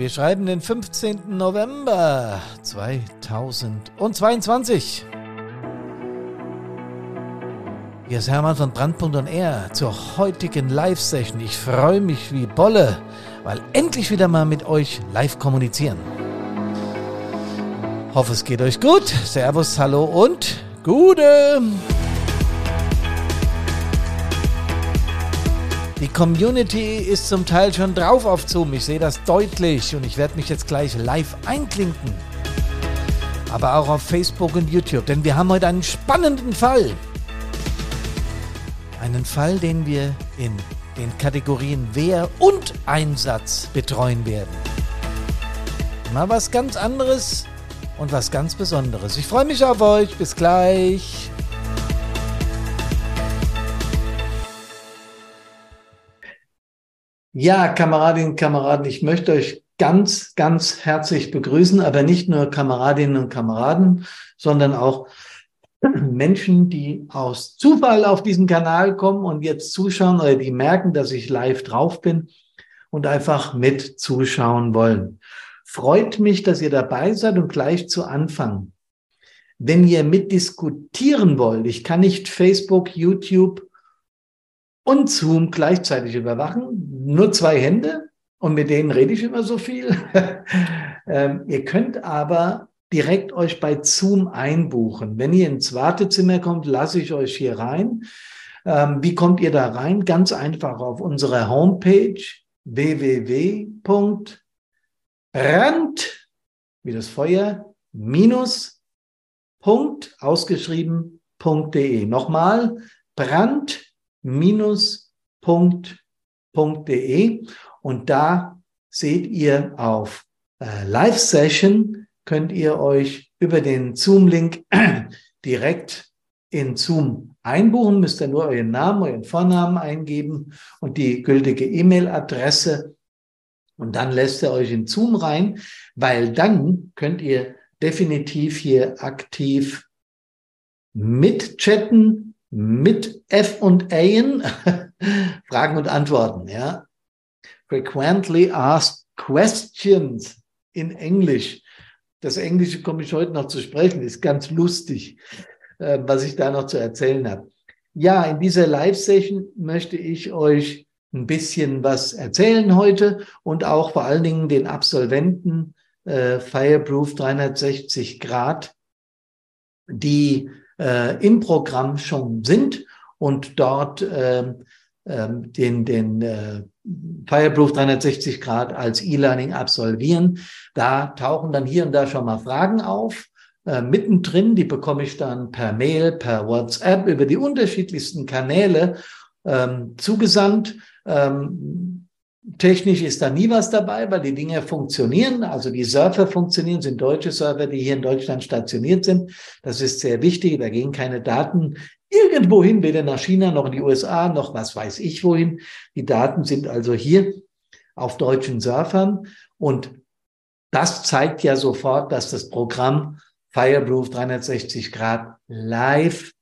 Wir schreiben den 15. November 2022. Hier ist Hermann von Brandpunkt und R zur heutigen Live-Session. Ich freue mich wie Bolle, weil endlich wieder mal mit euch live kommunizieren. Hoffe, es geht euch gut. Servus, hallo und Gute! Community ist zum Teil schon drauf auf Zoom. Ich sehe das deutlich und ich werde mich jetzt gleich live einklinken. Aber auch auf Facebook und YouTube, denn wir haben heute einen spannenden Fall. Einen Fall, den wir in den Kategorien Wehr und Einsatz betreuen werden. Mal was ganz anderes und was ganz Besonderes. Ich freue mich auf euch. Bis gleich. Ja, Kameradinnen und Kameraden, ich möchte euch ganz, ganz herzlich begrüßen, aber nicht nur Kameradinnen und Kameraden, sondern auch Menschen, die aus Zufall auf diesen Kanal kommen und jetzt zuschauen oder die merken, dass ich live drauf bin und einfach mit zuschauen wollen. Freut mich, dass ihr dabei seid und gleich zu Anfang. Wenn ihr mitdiskutieren wollt, ich kann nicht Facebook, YouTube und Zoom gleichzeitig überwachen, nur zwei Hände und mit denen rede ich immer so viel. ähm, ihr könnt aber direkt euch bei Zoom einbuchen. Wenn ihr ins Wartezimmer kommt, lasse ich euch hier rein. Ähm, wie kommt ihr da rein? Ganz einfach auf unserer Homepage www.brand, wie das Feuer, minus Punkt ausgeschrieben.de. Nochmal, brand minus.de und da seht ihr auf äh, Live Session könnt ihr euch über den Zoom-Link direkt in Zoom einbuchen, müsst ihr nur euren Namen, euren Vornamen eingeben und die gültige E-Mail-Adresse. Und dann lässt er euch in Zoom rein, weil dann könnt ihr definitiv hier aktiv mitchatten, mit F und A, Fragen und Antworten, ja. Frequently asked questions in English. Das Englische komme ich heute noch zu sprechen, ist ganz lustig, äh, was ich da noch zu erzählen habe. Ja, in dieser Live-Session möchte ich euch ein bisschen was erzählen heute und auch vor allen Dingen den Absolventen äh, Fireproof 360 Grad, die äh, im Programm schon sind und dort äh, den, den äh, Fireproof 360 Grad als E-Learning absolvieren. Da tauchen dann hier und da schon mal Fragen auf. Äh, mittendrin, die bekomme ich dann per Mail, per WhatsApp über die unterschiedlichsten Kanäle ähm, zugesandt. Ähm, Technisch ist da nie was dabei, weil die Dinge funktionieren. Also die Surfer funktionieren, sind deutsche Server, die hier in Deutschland stationiert sind. Das ist sehr wichtig. Da gehen keine Daten irgendwo hin, weder nach China noch in die USA noch was weiß ich wohin. Die Daten sind also hier auf deutschen Surfern. Und das zeigt ja sofort, dass das Programm Fireproof 360 Grad live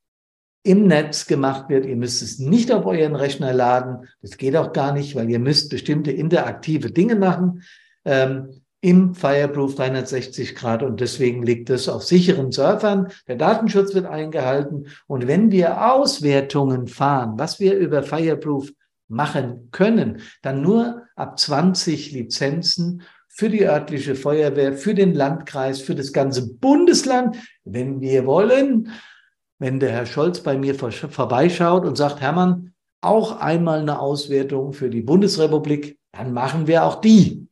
im Netz gemacht wird. Ihr müsst es nicht auf euren Rechner laden. Das geht auch gar nicht, weil ihr müsst bestimmte interaktive Dinge machen ähm, im Fireproof 360 Grad und deswegen liegt es auf sicheren Surfern. Der Datenschutz wird eingehalten und wenn wir Auswertungen fahren, was wir über Fireproof machen können, dann nur ab 20 Lizenzen für die örtliche Feuerwehr, für den Landkreis, für das ganze Bundesland, wenn wir wollen wenn der Herr Scholz bei mir vorbeischaut und sagt, Hermann, auch einmal eine Auswertung für die Bundesrepublik, dann machen wir auch die.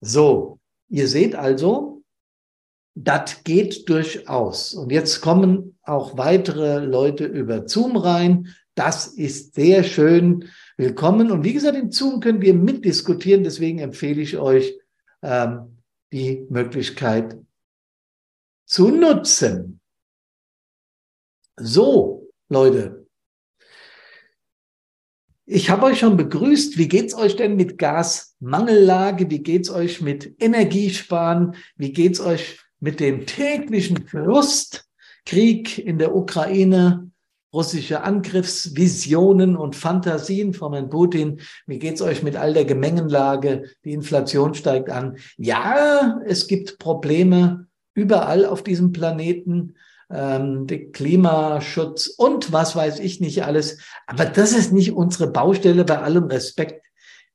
So, ihr seht also, das geht durchaus. Und jetzt kommen auch weitere Leute über Zoom rein. Das ist sehr schön. Willkommen. Und wie gesagt, in Zoom können wir mitdiskutieren. Deswegen empfehle ich euch, ähm, die Möglichkeit zu nutzen. So, Leute. Ich habe euch schon begrüßt. Wie geht's euch denn mit Gasmangellage? Wie geht's euch mit Energiesparen? Wie geht's euch mit dem täglichen Frustkrieg in der Ukraine? russische Angriffsvisionen und Fantasien von Herrn Putin. Wie geht's euch mit all der Gemengenlage? Die Inflation steigt an. Ja, es gibt Probleme überall auf diesem Planeten. Ähm, Klimaschutz und was weiß ich nicht alles. Aber das ist nicht unsere Baustelle bei allem Respekt.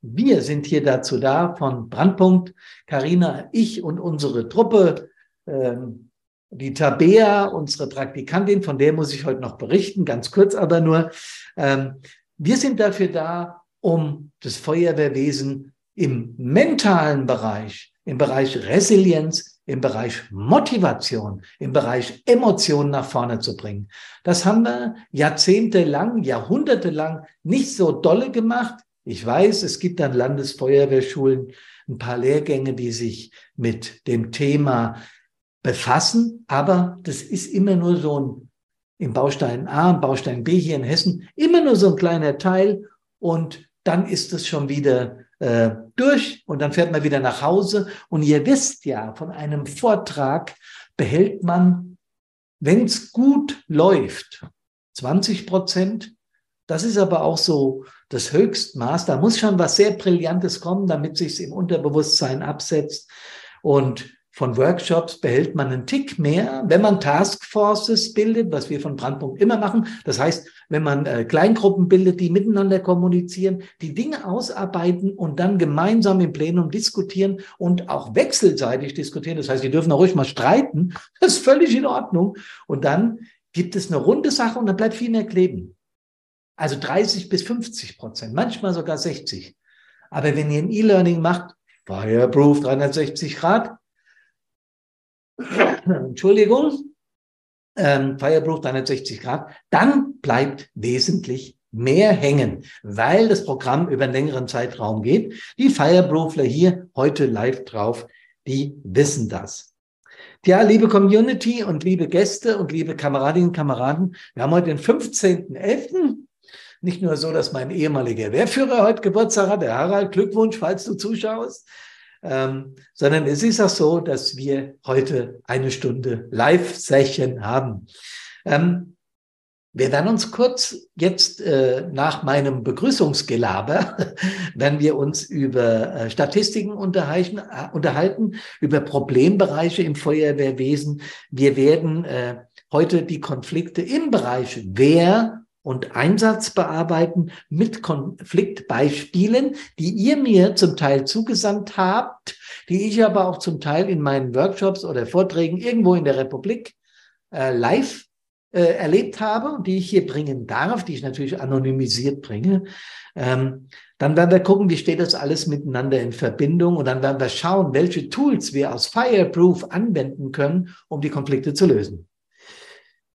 Wir sind hier dazu da von Brandpunkt, Karina, ich und unsere Truppe, ähm, die Tabea, unsere Praktikantin, von der muss ich heute noch berichten, ganz kurz aber nur. Ähm, wir sind dafür da, um das Feuerwehrwesen im mentalen Bereich, im Bereich Resilienz, im Bereich Motivation, im Bereich Emotionen nach vorne zu bringen. Das haben wir jahrzehntelang, jahrhundertelang nicht so dolle gemacht. Ich weiß, es gibt an Landesfeuerwehrschulen ein paar Lehrgänge, die sich mit dem Thema befassen, aber das ist immer nur so ein, im Baustein A, im Baustein B hier in Hessen, immer nur so ein kleiner Teil und dann ist es schon wieder äh, durch und dann fährt man wieder nach Hause. Und ihr wisst ja, von einem Vortrag behält man, wenn es gut läuft, 20 Prozent. Das ist aber auch so das Höchstmaß. Da muss schon was sehr Brillantes kommen, damit sich es im Unterbewusstsein absetzt. Und von Workshops behält man einen Tick mehr, wenn man Taskforces bildet, was wir von Brandpunkt immer machen. Das heißt, wenn man äh, Kleingruppen bildet, die miteinander kommunizieren, die Dinge ausarbeiten und dann gemeinsam im Plenum diskutieren und auch wechselseitig diskutieren. Das heißt, die dürfen auch ruhig mal streiten. Das ist völlig in Ordnung. Und dann gibt es eine runde Sache und dann bleibt viel mehr kleben. Also 30 bis 50 Prozent, manchmal sogar 60. Aber wenn ihr ein E-Learning macht, Fireproof 360 Grad, Entschuldigung, ähm, Fireproof 360 Grad, dann bleibt wesentlich mehr hängen, weil das Programm über einen längeren Zeitraum geht. Die Fireproofler hier heute live drauf, die wissen das. Ja, liebe Community und liebe Gäste und liebe Kameradinnen und Kameraden, wir haben heute den 15.11. Nicht nur so, dass mein ehemaliger Wehrführer heute Geburtstag hat, der Harald, Glückwunsch, falls du zuschaust, ähm, sondern es ist auch so, dass wir heute eine Stunde Live-Session haben. Ähm, wir werden uns kurz jetzt äh, nach meinem Begrüßungsgelaber, wenn wir uns über äh, Statistiken unterhalten, äh, unterhalten, über Problembereiche im Feuerwehrwesen. Wir werden äh, heute die Konflikte im Bereich Wehr und Einsatz bearbeiten mit Konfliktbeispielen, die ihr mir zum Teil zugesandt habt, die ich aber auch zum Teil in meinen Workshops oder Vorträgen irgendwo in der Republik äh, live äh, erlebt habe und die ich hier bringen darf, die ich natürlich anonymisiert bringe. Ähm, dann werden wir gucken, wie steht das alles miteinander in Verbindung und dann werden wir schauen, welche Tools wir aus Fireproof anwenden können, um die Konflikte zu lösen.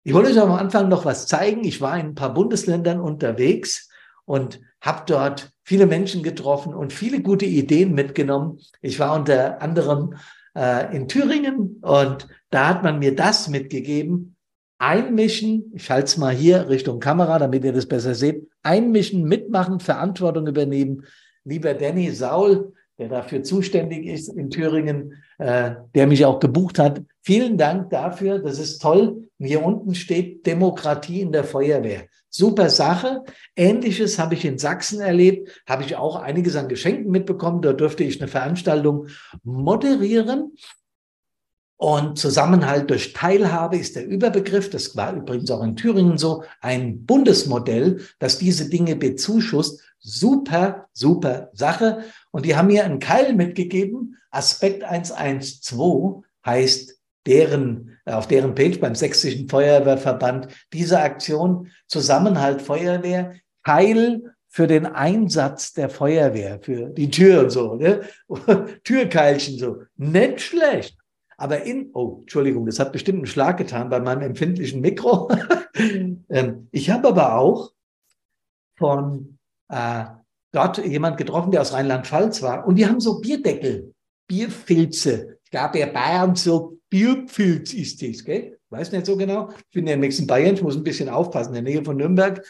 Ich wollte euch am Anfang noch was zeigen. Ich war in ein paar Bundesländern unterwegs und habe dort viele Menschen getroffen und viele gute Ideen mitgenommen. Ich war unter anderem äh, in Thüringen und da hat man mir das mitgegeben. Einmischen, ich halte es mal hier Richtung Kamera, damit ihr das besser seht. Einmischen, mitmachen, Verantwortung übernehmen. Lieber Danny Saul, der dafür zuständig ist in Thüringen, äh, der mich auch gebucht hat. Vielen Dank dafür. Das ist toll. hier unten steht Demokratie in der Feuerwehr. Super Sache. Ähnliches habe ich in Sachsen erlebt. Habe ich auch einiges an Geschenken mitbekommen. Da durfte ich eine Veranstaltung moderieren. Und Zusammenhalt durch Teilhabe ist der Überbegriff. Das war übrigens auch in Thüringen so. Ein Bundesmodell, das diese Dinge bezuschusst. Super, super Sache. Und die haben mir einen Keil mitgegeben. Aspekt 112 heißt deren, auf deren Page beim Sächsischen Feuerwehrverband diese Aktion Zusammenhalt Feuerwehr, Keil für den Einsatz der Feuerwehr, für die Tür und so, ne? Türkeilchen so. Nicht schlecht. Aber in, oh, Entschuldigung, das hat bestimmt einen Schlag getan bei meinem empfindlichen Mikro. Ähm, ich habe aber auch von äh, dort jemand getroffen, der aus Rheinland-Pfalz war. Und die haben so Bierdeckel, Bierfilze. Ich glaube, in Bayern so Bierfilz ist das, gell? Weiß nicht so genau. Ich bin ja im nächsten Bayern, ich muss ein bisschen aufpassen, in der Nähe von Nürnberg.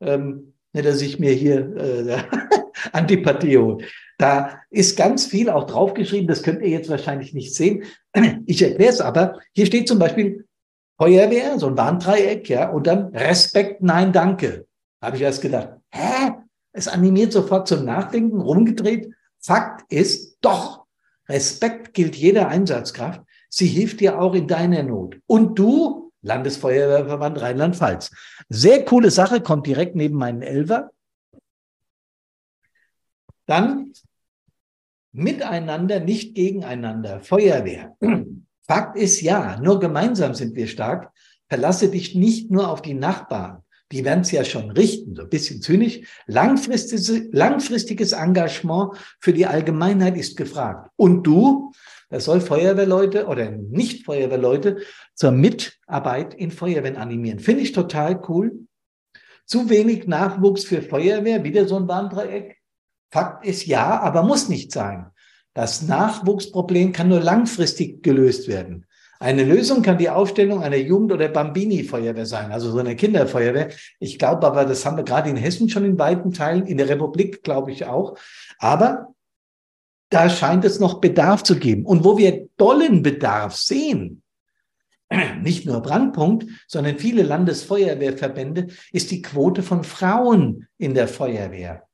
Ähm, nicht, dass ich mir hier äh, Antipathie hole. Da ist ganz viel auch draufgeschrieben, das könnt ihr jetzt wahrscheinlich nicht sehen. Ich erkläre es aber. Hier steht zum Beispiel Feuerwehr, so ein Warndreieck, ja, und dann Respekt, nein, danke. Habe ich erst gedacht, hä? Es animiert sofort zum Nachdenken, rumgedreht. Fakt ist, doch, Respekt gilt jeder Einsatzkraft. Sie hilft dir auch in deiner Not. Und du, Landesfeuerwehrverband Rheinland-Pfalz. Sehr coole Sache, kommt direkt neben meinen Elfer. Dann miteinander, nicht gegeneinander. Feuerwehr. Fakt ist ja, nur gemeinsam sind wir stark. Verlasse dich nicht nur auf die Nachbarn. Die werden es ja schon richten, so ein bisschen zynisch. Langfristiges, langfristiges Engagement für die Allgemeinheit ist gefragt. Und du, das soll Feuerwehrleute oder nicht Feuerwehrleute zur Mitarbeit in Feuerwehren animieren. Finde ich total cool. Zu wenig Nachwuchs für Feuerwehr, wieder so ein Warndreieck. Fakt ist ja, aber muss nicht sein. Das Nachwuchsproblem kann nur langfristig gelöst werden. Eine Lösung kann die Aufstellung einer Jugend- oder Bambini-Feuerwehr sein, also so eine Kinderfeuerwehr. Ich glaube aber, das haben wir gerade in Hessen schon in weiten Teilen, in der Republik glaube ich auch. Aber da scheint es noch Bedarf zu geben. Und wo wir dollen Bedarf sehen, nicht nur Brandpunkt, sondern viele Landesfeuerwehrverbände, ist die Quote von Frauen in der Feuerwehr.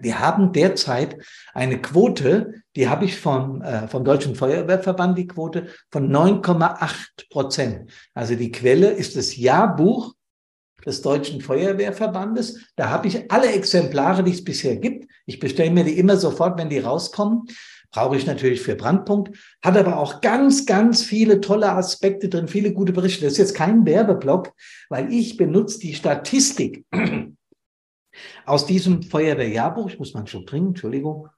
Wir haben derzeit eine Quote, die habe ich vom, äh, vom Deutschen Feuerwehrverband, die Quote von 9,8 Prozent. Also die Quelle ist das Jahrbuch des Deutschen Feuerwehrverbandes. Da habe ich alle Exemplare, die es bisher gibt. Ich bestelle mir die immer sofort, wenn die rauskommen. Brauche ich natürlich für Brandpunkt. Hat aber auch ganz, ganz viele tolle Aspekte drin, viele gute Berichte. Das ist jetzt kein Werbeblock, weil ich benutze die Statistik aus diesem Feuerwehrjahrbuch, ich muss mal schon trinken, Entschuldigung.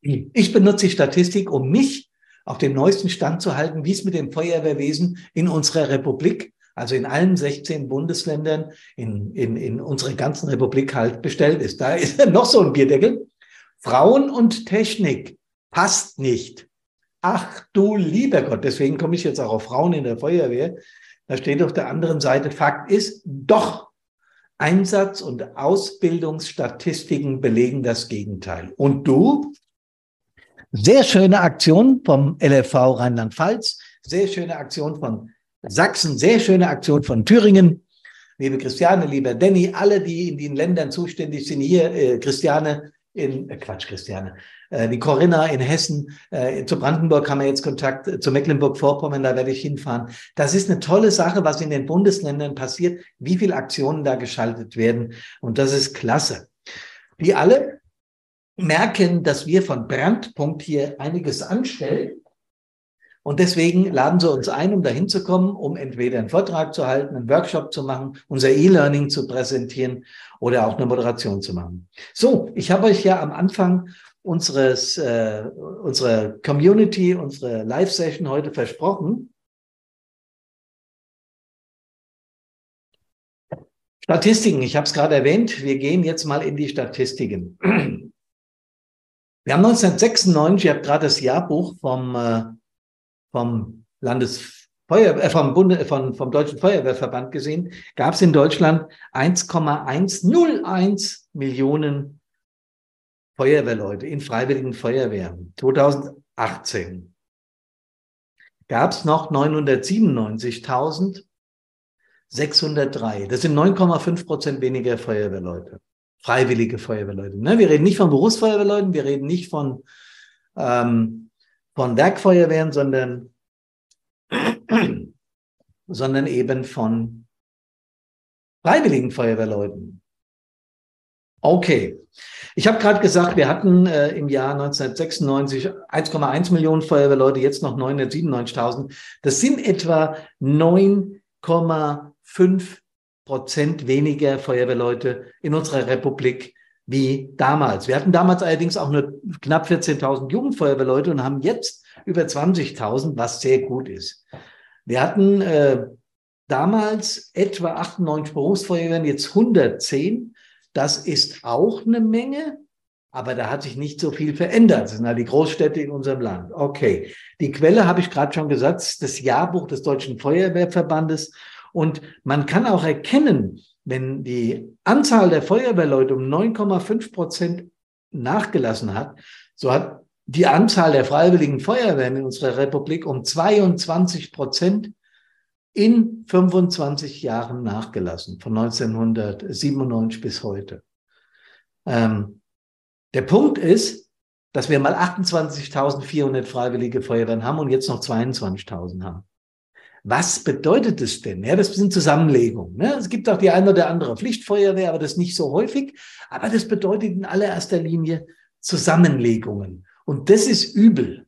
Ich benutze die Statistik, um mich auf dem neuesten Stand zu halten, wie es mit dem Feuerwehrwesen in unserer Republik, also in allen 16 Bundesländern, in, in, in unserer ganzen Republik halt bestellt ist. Da ist noch so ein Bierdeckel. Frauen und Technik passt nicht. Ach du lieber Gott, deswegen komme ich jetzt auch auf Frauen in der Feuerwehr. Da steht auf der anderen Seite, Fakt ist, doch, Einsatz- und Ausbildungsstatistiken belegen das Gegenteil. Und du? Sehr schöne Aktion vom LFV Rheinland-Pfalz, sehr schöne Aktion von Sachsen, sehr schöne Aktion von Thüringen. Liebe Christiane, lieber Danny, alle, die in den Ländern zuständig sind, hier, äh, Christiane, in, äh, Quatsch, Christiane, die Corinna in Hessen, äh, zu Brandenburg haben wir jetzt Kontakt, äh, zu Mecklenburg-Vorpommern, da werde ich hinfahren. Das ist eine tolle Sache, was in den Bundesländern passiert, wie viele Aktionen da geschaltet werden. Und das ist klasse. Die alle merken, dass wir von Brandpunkt hier einiges anstellen. Und deswegen laden sie uns ein, um dahin zu kommen, um entweder einen Vortrag zu halten, einen Workshop zu machen, unser E-Learning zu präsentieren oder auch eine Moderation zu machen. So, ich habe euch ja am Anfang unseres, äh, unserer Community, unsere Live-Session heute versprochen. Statistiken, ich habe es gerade erwähnt, wir gehen jetzt mal in die Statistiken. Wir haben 1996, ich habe gerade das Jahrbuch vom, äh, vom Landesfeuer, äh, vom, Bunde, von, vom Deutschen Feuerwehrverband gesehen, gab es in Deutschland 1,101 Millionen Feuerwehrleute in freiwilligen Feuerwehren. 2018 gab es noch 997.603. Das sind 9,5 Prozent weniger Feuerwehrleute, freiwillige Feuerwehrleute. Ne? Wir reden nicht von Berufsfeuerwehrleuten, wir reden nicht von, ähm, von Werkfeuerwehren, sondern, sondern eben von freiwilligen Feuerwehrleuten. Okay. Ich habe gerade gesagt, wir hatten äh, im Jahr 1996 1,1 Millionen Feuerwehrleute, jetzt noch 997.000. Das sind etwa 9,5 Prozent weniger Feuerwehrleute in unserer Republik wie damals. Wir hatten damals allerdings auch nur knapp 14.000 Jugendfeuerwehrleute und haben jetzt über 20.000, was sehr gut ist. Wir hatten äh, damals etwa 98 Berufsfeuerwehren, jetzt 110. Das ist auch eine Menge, aber da hat sich nicht so viel verändert. Das sind halt die Großstädte in unserem Land. Okay. Die Quelle habe ich gerade schon gesagt, das Jahrbuch des Deutschen Feuerwehrverbandes. Und man kann auch erkennen, wenn die Anzahl der Feuerwehrleute um 9,5 Prozent nachgelassen hat, so hat die Anzahl der freiwilligen Feuerwehren in unserer Republik um 22 Prozent in 25 Jahren nachgelassen, von 1997 bis heute. Ähm, der Punkt ist, dass wir mal 28.400 freiwillige Feuerwehren haben und jetzt noch 22.000 haben. Was bedeutet es denn? Ja, das sind Zusammenlegungen. Ne? Es gibt auch die eine oder andere Pflichtfeuerwehr, aber das nicht so häufig. Aber das bedeutet in allererster Linie Zusammenlegungen. Und das ist übel.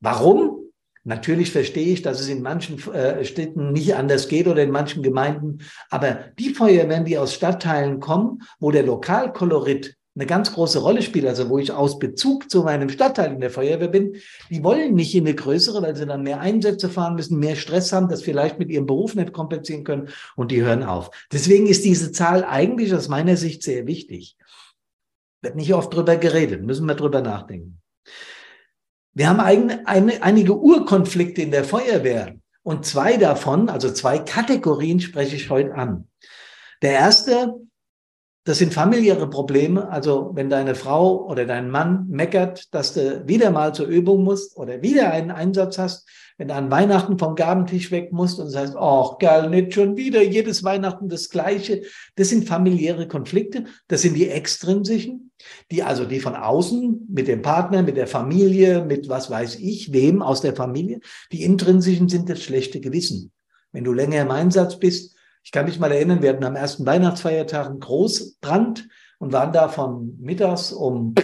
Warum? Natürlich verstehe ich, dass es in manchen äh, Städten nicht anders geht oder in manchen Gemeinden. Aber die Feuerwehren, die aus Stadtteilen kommen, wo der Lokalkolorit eine ganz große Rolle spielt, also wo ich aus Bezug zu meinem Stadtteil in der Feuerwehr bin, die wollen nicht in eine größere, weil sie dann mehr Einsätze fahren müssen, mehr Stress haben, das vielleicht mit ihrem Beruf nicht kompensieren können und die hören auf. Deswegen ist diese Zahl eigentlich aus meiner Sicht sehr wichtig. Wird nicht oft drüber geredet, müssen wir drüber nachdenken. Wir haben ein, eine, einige Urkonflikte in der Feuerwehr und zwei davon, also zwei Kategorien spreche ich heute an. Der erste das sind familiäre Probleme. Also wenn deine Frau oder dein Mann meckert, dass du wieder mal zur Übung musst oder wieder einen Einsatz hast, wenn du an Weihnachten vom Gabentisch weg musst und sagst, ach geil, nicht schon wieder, jedes Weihnachten das Gleiche. Das sind familiäre Konflikte. Das sind die extrinsischen, die also die von außen mit dem Partner, mit der Familie, mit was weiß ich, wem aus der Familie. Die intrinsischen sind das schlechte Gewissen. Wenn du länger im Einsatz bist, ich kann mich mal erinnern, wir hatten am ersten Weihnachtsfeiertag einen Großbrand und waren da von mittags um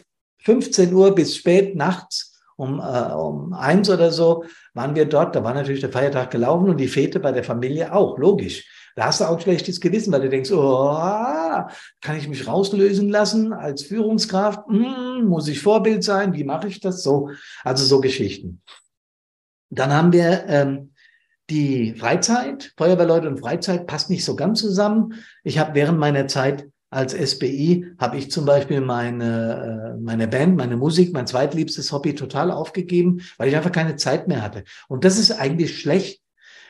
15 Uhr bis spät nachts um, äh, um eins oder so waren wir dort. Da war natürlich der Feiertag gelaufen und die Fete bei der Familie auch, logisch. Da hast du auch schlechtes Gewissen, weil du denkst, oh, kann ich mich rauslösen lassen als Führungskraft? Hm, muss ich Vorbild sein? Wie mache ich das? So, also so Geschichten. Dann haben wir ähm, die Freizeit, Feuerwehrleute und Freizeit passt nicht so ganz zusammen. Ich habe während meiner Zeit als SBI habe ich zum Beispiel meine, äh, meine Band, meine Musik, mein zweitliebstes Hobby total aufgegeben, weil ich einfach keine Zeit mehr hatte. Und das ist eigentlich schlecht,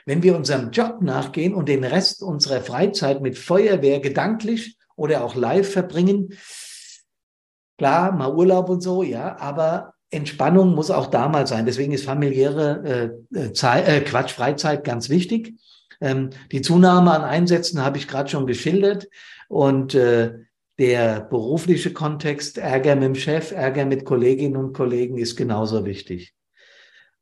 wenn wir unserem Job nachgehen und den Rest unserer Freizeit mit Feuerwehr gedanklich oder auch live verbringen. Klar, mal Urlaub und so, ja, aber Entspannung muss auch da mal sein. Deswegen ist familiäre äh, äh, Zeit, äh, Quatsch, Freizeit ganz wichtig. Ähm, die Zunahme an Einsätzen habe ich gerade schon geschildert. Und äh, der berufliche Kontext, Ärger mit dem Chef, Ärger mit Kolleginnen und Kollegen ist genauso wichtig.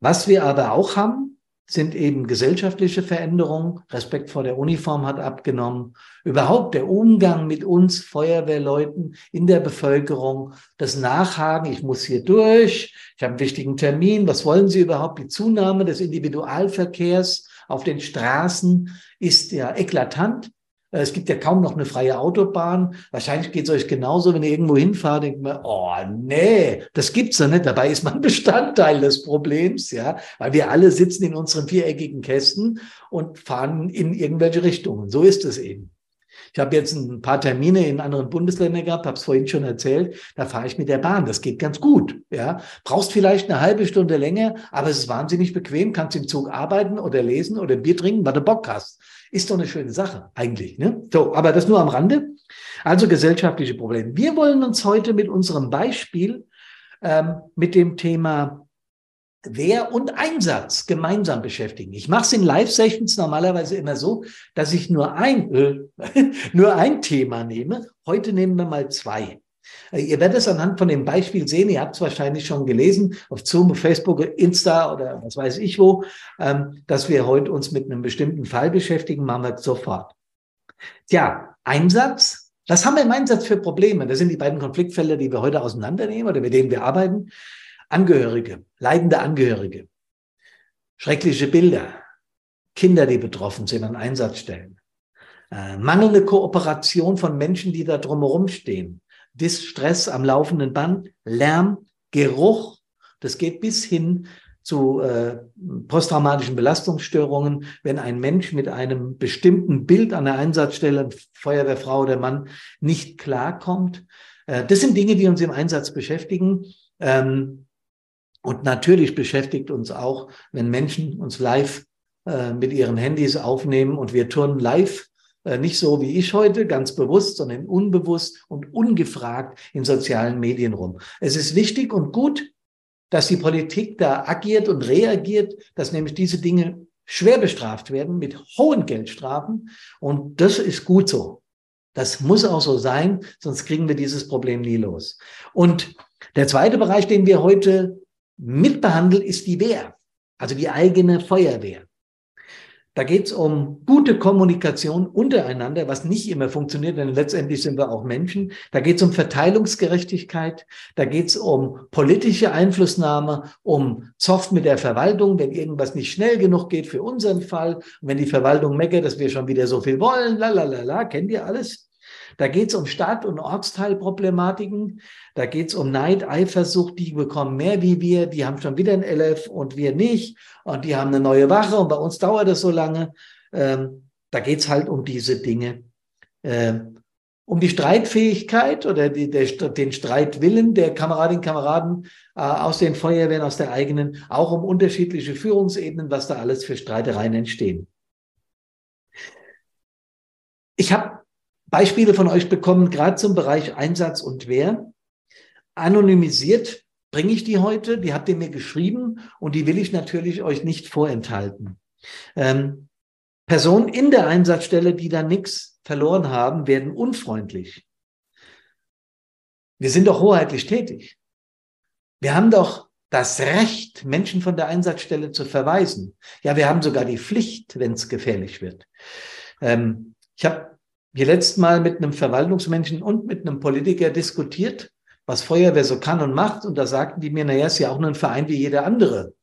Was wir aber auch haben, sind eben gesellschaftliche Veränderungen. Respekt vor der Uniform hat abgenommen. Überhaupt der Umgang mit uns Feuerwehrleuten in der Bevölkerung, das Nachhaken, ich muss hier durch, ich habe einen wichtigen Termin, was wollen Sie überhaupt? Die Zunahme des Individualverkehrs auf den Straßen ist ja eklatant. Äh, es gibt ja kaum noch eine freie Autobahn. Wahrscheinlich geht es euch genauso, wenn ihr irgendwo hinfahrt, denkt man, oh nee, das gibt's ja nicht. Dabei ist man Bestandteil des Problems, ja, weil wir alle sitzen in unseren viereckigen Kästen und fahren in irgendwelche Richtungen. So ist es eben. Ich habe jetzt ein paar Termine in anderen Bundesländern gehabt, habe es vorhin schon erzählt. Da fahre ich mit der Bahn. Das geht ganz gut. Ja, brauchst vielleicht eine halbe Stunde länger, aber es ist wahnsinnig bequem. Kannst im Zug arbeiten oder lesen oder Bier trinken, weil du Bock hast. Ist doch eine schöne Sache eigentlich. Ne? So, aber das nur am Rande. Also gesellschaftliche Probleme. Wir wollen uns heute mit unserem Beispiel ähm, mit dem Thema Wehr und Einsatz gemeinsam beschäftigen. Ich mache es in Live-Sessions normalerweise immer so, dass ich nur ein, nur ein Thema nehme. Heute nehmen wir mal zwei. Äh, ihr werdet es anhand von dem Beispiel sehen, ihr habt es wahrscheinlich schon gelesen, auf Zoom, Facebook, Insta oder was weiß ich wo, ähm, dass wir heute uns mit einem bestimmten Fall beschäftigen, machen wir sofort. Tja, Einsatz, was haben wir im Einsatz für Probleme? Das sind die beiden Konfliktfelder, die wir heute auseinandernehmen oder mit denen wir arbeiten. Angehörige, leidende Angehörige, schreckliche Bilder, Kinder, die betroffen sind an Einsatzstellen, äh, mangelnde Kooperation von Menschen, die da drumherum stehen, Distress am laufenden Band, Lärm, Geruch. Das geht bis hin zu äh, posttraumatischen Belastungsstörungen, wenn ein Mensch mit einem bestimmten Bild an der Einsatzstelle, Feuerwehrfrau oder Mann, nicht klarkommt. Äh, das sind Dinge, die uns im Einsatz beschäftigen. Ähm, und natürlich beschäftigt uns auch, wenn Menschen uns live äh, mit ihren Handys aufnehmen und wir turnen live äh, nicht so wie ich heute, ganz bewusst, sondern unbewusst und ungefragt in sozialen Medien rum. Es ist wichtig und gut, dass die Politik da agiert und reagiert, dass nämlich diese Dinge schwer bestraft werden mit hohen Geldstrafen. Und das ist gut so. Das muss auch so sein, sonst kriegen wir dieses Problem nie los. Und der zweite Bereich, den wir heute mitbehandeln, ist die Wehr, also die eigene Feuerwehr. Da geht es um gute Kommunikation untereinander, was nicht immer funktioniert, denn letztendlich sind wir auch Menschen. Da geht es um Verteilungsgerechtigkeit, da geht es um politische Einflussnahme, um Zoff mit der Verwaltung, wenn irgendwas nicht schnell genug geht für unseren Fall. Und wenn die Verwaltung meckert, dass wir schon wieder so viel wollen, la la la la, kennt ihr alles? Da geht es um Stadt- und Ortsteilproblematiken. Da geht es um Neid, Eifersucht. Die bekommen mehr wie wir. Die haben schon wieder ein LF und wir nicht. Und die haben eine neue Wache und bei uns dauert es so lange. Ähm, da geht es halt um diese Dinge. Ähm, um die Streitfähigkeit oder die, der, den Streitwillen der Kameradinnen und Kameraden äh, aus den Feuerwehren, aus der eigenen, auch um unterschiedliche Führungsebenen, was da alles für Streitereien entstehen. Ich habe Beispiele von euch bekommen, gerade zum Bereich Einsatz und Wehr. Anonymisiert bringe ich die heute, die habt ihr mir geschrieben und die will ich natürlich euch nicht vorenthalten. Ähm, Personen in der Einsatzstelle, die da nichts verloren haben, werden unfreundlich. Wir sind doch hoheitlich tätig. Wir haben doch das Recht, Menschen von der Einsatzstelle zu verweisen. Ja, wir haben sogar die Pflicht, wenn es gefährlich wird. Ähm, ich habe hier letztes Mal mit einem Verwaltungsmenschen und mit einem Politiker diskutiert, was Feuerwehr so kann und macht. Und da sagten die mir, naja, ist ja auch nur ein Verein wie jeder andere.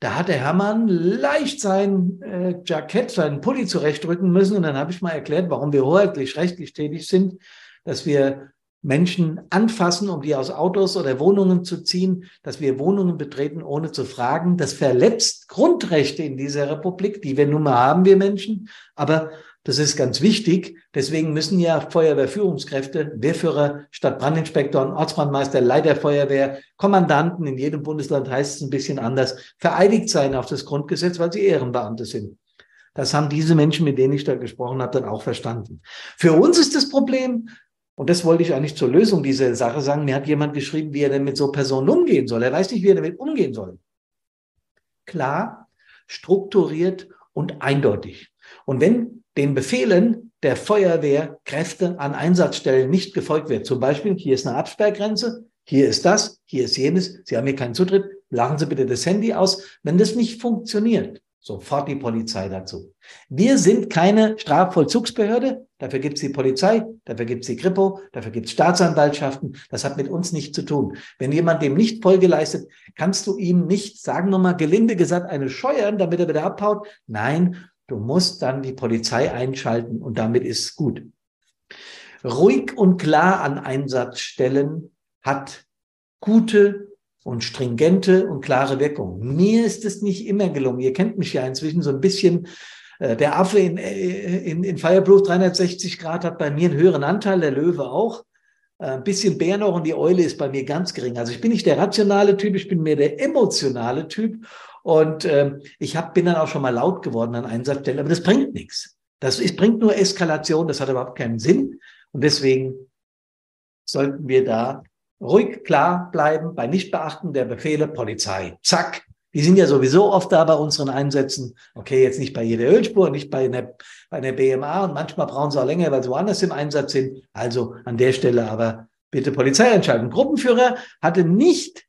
Da hat der Hermann leicht sein äh, Jackett, seinen Pulli zurechtrücken müssen. Und dann habe ich mal erklärt, warum wir hoheitlich rechtlich tätig sind, dass wir Menschen anfassen, um die aus Autos oder Wohnungen zu ziehen, dass wir Wohnungen betreten, ohne zu fragen. Das verletzt Grundrechte in dieser Republik, die wir nun mal haben, wir Menschen. Aber das ist ganz wichtig. Deswegen müssen ja Feuerwehrführungskräfte, Wehrführer, Stadtbrandinspektoren, Ortsbrandmeister, Leiter Feuerwehr, Kommandanten, in jedem Bundesland heißt es ein bisschen anders, vereidigt sein auf das Grundgesetz, weil sie Ehrenbeamte sind. Das haben diese Menschen, mit denen ich da gesprochen habe, dann auch verstanden. Für uns ist das Problem, und das wollte ich eigentlich zur Lösung dieser Sache sagen, mir hat jemand geschrieben, wie er denn mit so Personen umgehen soll. Er weiß nicht, wie er damit umgehen soll. Klar, strukturiert und eindeutig. Und wenn den Befehlen der Feuerwehrkräfte an Einsatzstellen nicht gefolgt wird. Zum Beispiel, hier ist eine Absperrgrenze, hier ist das, hier ist jenes, Sie haben hier keinen Zutritt, lachen Sie bitte das Handy aus. Wenn das nicht funktioniert, sofort die Polizei dazu. Wir sind keine Strafvollzugsbehörde, dafür gibt es die Polizei, dafür gibt es die Kripo, dafür gibt es Staatsanwaltschaften, das hat mit uns nichts zu tun. Wenn jemand dem nicht Folge leistet, kannst du ihm nicht, sagen wir mal gelinde gesagt, eine scheuern, damit er wieder abhaut. Nein, Du musst dann die Polizei einschalten und damit ist gut. Ruhig und klar an Einsatzstellen hat gute und stringente und klare Wirkung. Mir ist es nicht immer gelungen. Ihr kennt mich ja inzwischen so ein bisschen. Äh, der Affe in, äh, in, in Fireproof 360 Grad hat bei mir einen höheren Anteil, der Löwe auch. Äh, ein bisschen Bär noch und die Eule ist bei mir ganz gering. Also ich bin nicht der rationale Typ, ich bin mehr der emotionale Typ. Und ähm, ich hab, bin dann auch schon mal laut geworden an Einsatzstellen, aber das bringt nichts. Das ist, bringt nur Eskalation, das hat überhaupt keinen Sinn. Und deswegen sollten wir da ruhig klar bleiben bei Nichtbeachten der Befehle Polizei. Zack. Die sind ja sowieso oft da bei unseren Einsätzen. Okay, jetzt nicht bei jeder Ölspur, nicht bei einer, bei einer BMA und manchmal brauchen sie auch länger, weil sie woanders im Einsatz sind. Also an der Stelle aber bitte Polizei entscheiden. Gruppenführer hatte nicht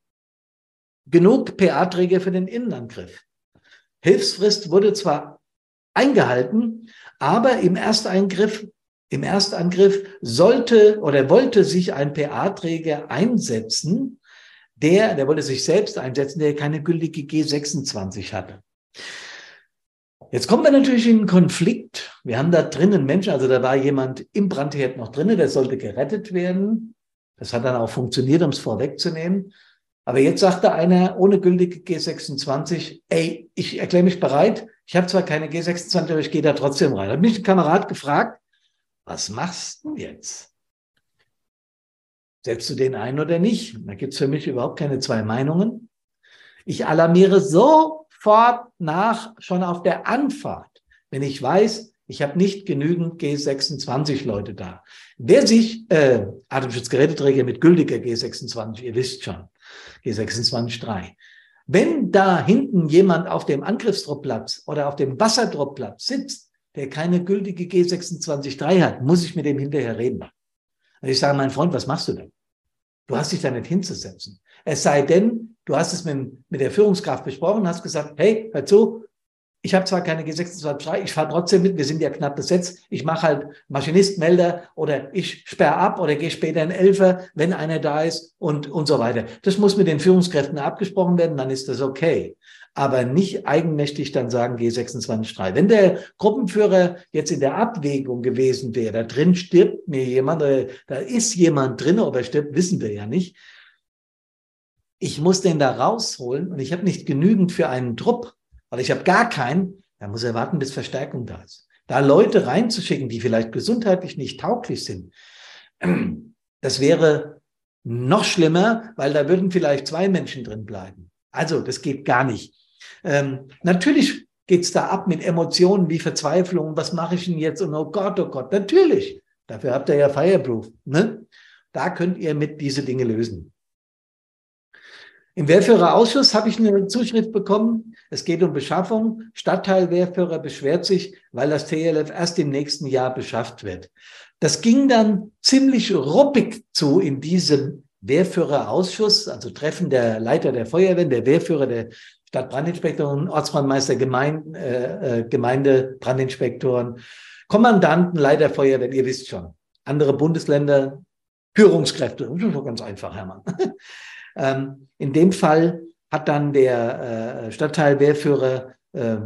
genug PA-Träger für den Innenangriff. Hilfsfrist wurde zwar eingehalten, aber im Ersteingriff, im Erstangriff sollte oder wollte sich ein PA-Träger einsetzen, der, der wollte sich selbst einsetzen, der keine gültige G26 hatte. Jetzt kommen wir natürlich in einen Konflikt. Wir haben da drinnen Menschen, also da war jemand im Brandherd noch drinnen, der sollte gerettet werden. Das hat dann auch funktioniert, um es vorwegzunehmen. Aber jetzt sagt da einer ohne gültige G26, ey, ich erkläre mich bereit, ich habe zwar keine G26, aber ich gehe da trotzdem rein. Da hat mich ein Kamerad gefragt, was machst du jetzt? Setzt du den ein oder nicht? Da gibt's für mich überhaupt keine zwei Meinungen. Ich alarmiere sofort nach, schon auf der Anfahrt, wenn ich weiß, ich habe nicht genügend G26-Leute da. Wer sich, äh, Atemschutzgeräteträger mit gültiger G26, ihr wisst schon, G26.3. Wenn da hinten jemand auf dem Angriffsdruckplatz oder auf dem Wasserdruckplatz sitzt, der keine gültige G26.3 hat, muss ich mit dem hinterher reden. Und ich sage, mein Freund, was machst du denn? Du hast dich da nicht hinzusetzen. Es sei denn, du hast es mit, mit der Führungskraft besprochen, hast gesagt, hey, hör zu, ich habe zwar keine G26, ich fahre trotzdem mit, wir sind ja knapp besetzt. Ich mache halt Maschinistmelder oder ich sperre ab oder gehe später in Elfer, wenn einer da ist und, und so weiter. Das muss mit den Führungskräften abgesprochen werden, dann ist das okay. Aber nicht eigenmächtig dann sagen G26.3. Wenn der Gruppenführer jetzt in der Abwägung gewesen wäre, da drin stirbt mir jemand, da ist jemand drin, ob er stirbt, wissen wir ja nicht. Ich muss den da rausholen und ich habe nicht genügend für einen Trupp weil ich habe gar keinen, dann muss er warten, bis Verstärkung da ist. Da Leute reinzuschicken, die vielleicht gesundheitlich nicht tauglich sind, das wäre noch schlimmer, weil da würden vielleicht zwei Menschen drin bleiben. Also das geht gar nicht. Ähm, natürlich geht's da ab mit Emotionen wie Verzweiflung, was mache ich denn jetzt und oh Gott, oh Gott, natürlich. Dafür habt ihr ja Fireproof. Ne? Da könnt ihr mit diese Dinge lösen. Im Wehrführerausschuss habe ich eine Zuschrift bekommen. Es geht um Beschaffung. Stadtteilwehrführer beschwert sich, weil das TLF erst im nächsten Jahr beschafft wird. Das ging dann ziemlich ruppig zu in diesem Wehrführerausschuss, also Treffen der Leiter der Feuerwehr, der Wehrführer der Stadtbrandinspektoren, Ortsbrandmeister, Gemeinde, äh, äh, Gemeindebrandinspektoren, Kommandanten, Leiter Feuerwehr, ihr wisst schon. Andere Bundesländer, Führungskräfte. Das ist ganz einfach, Hermann. Ähm, in dem Fall hat dann der äh, Stadtteilwehrführer äh,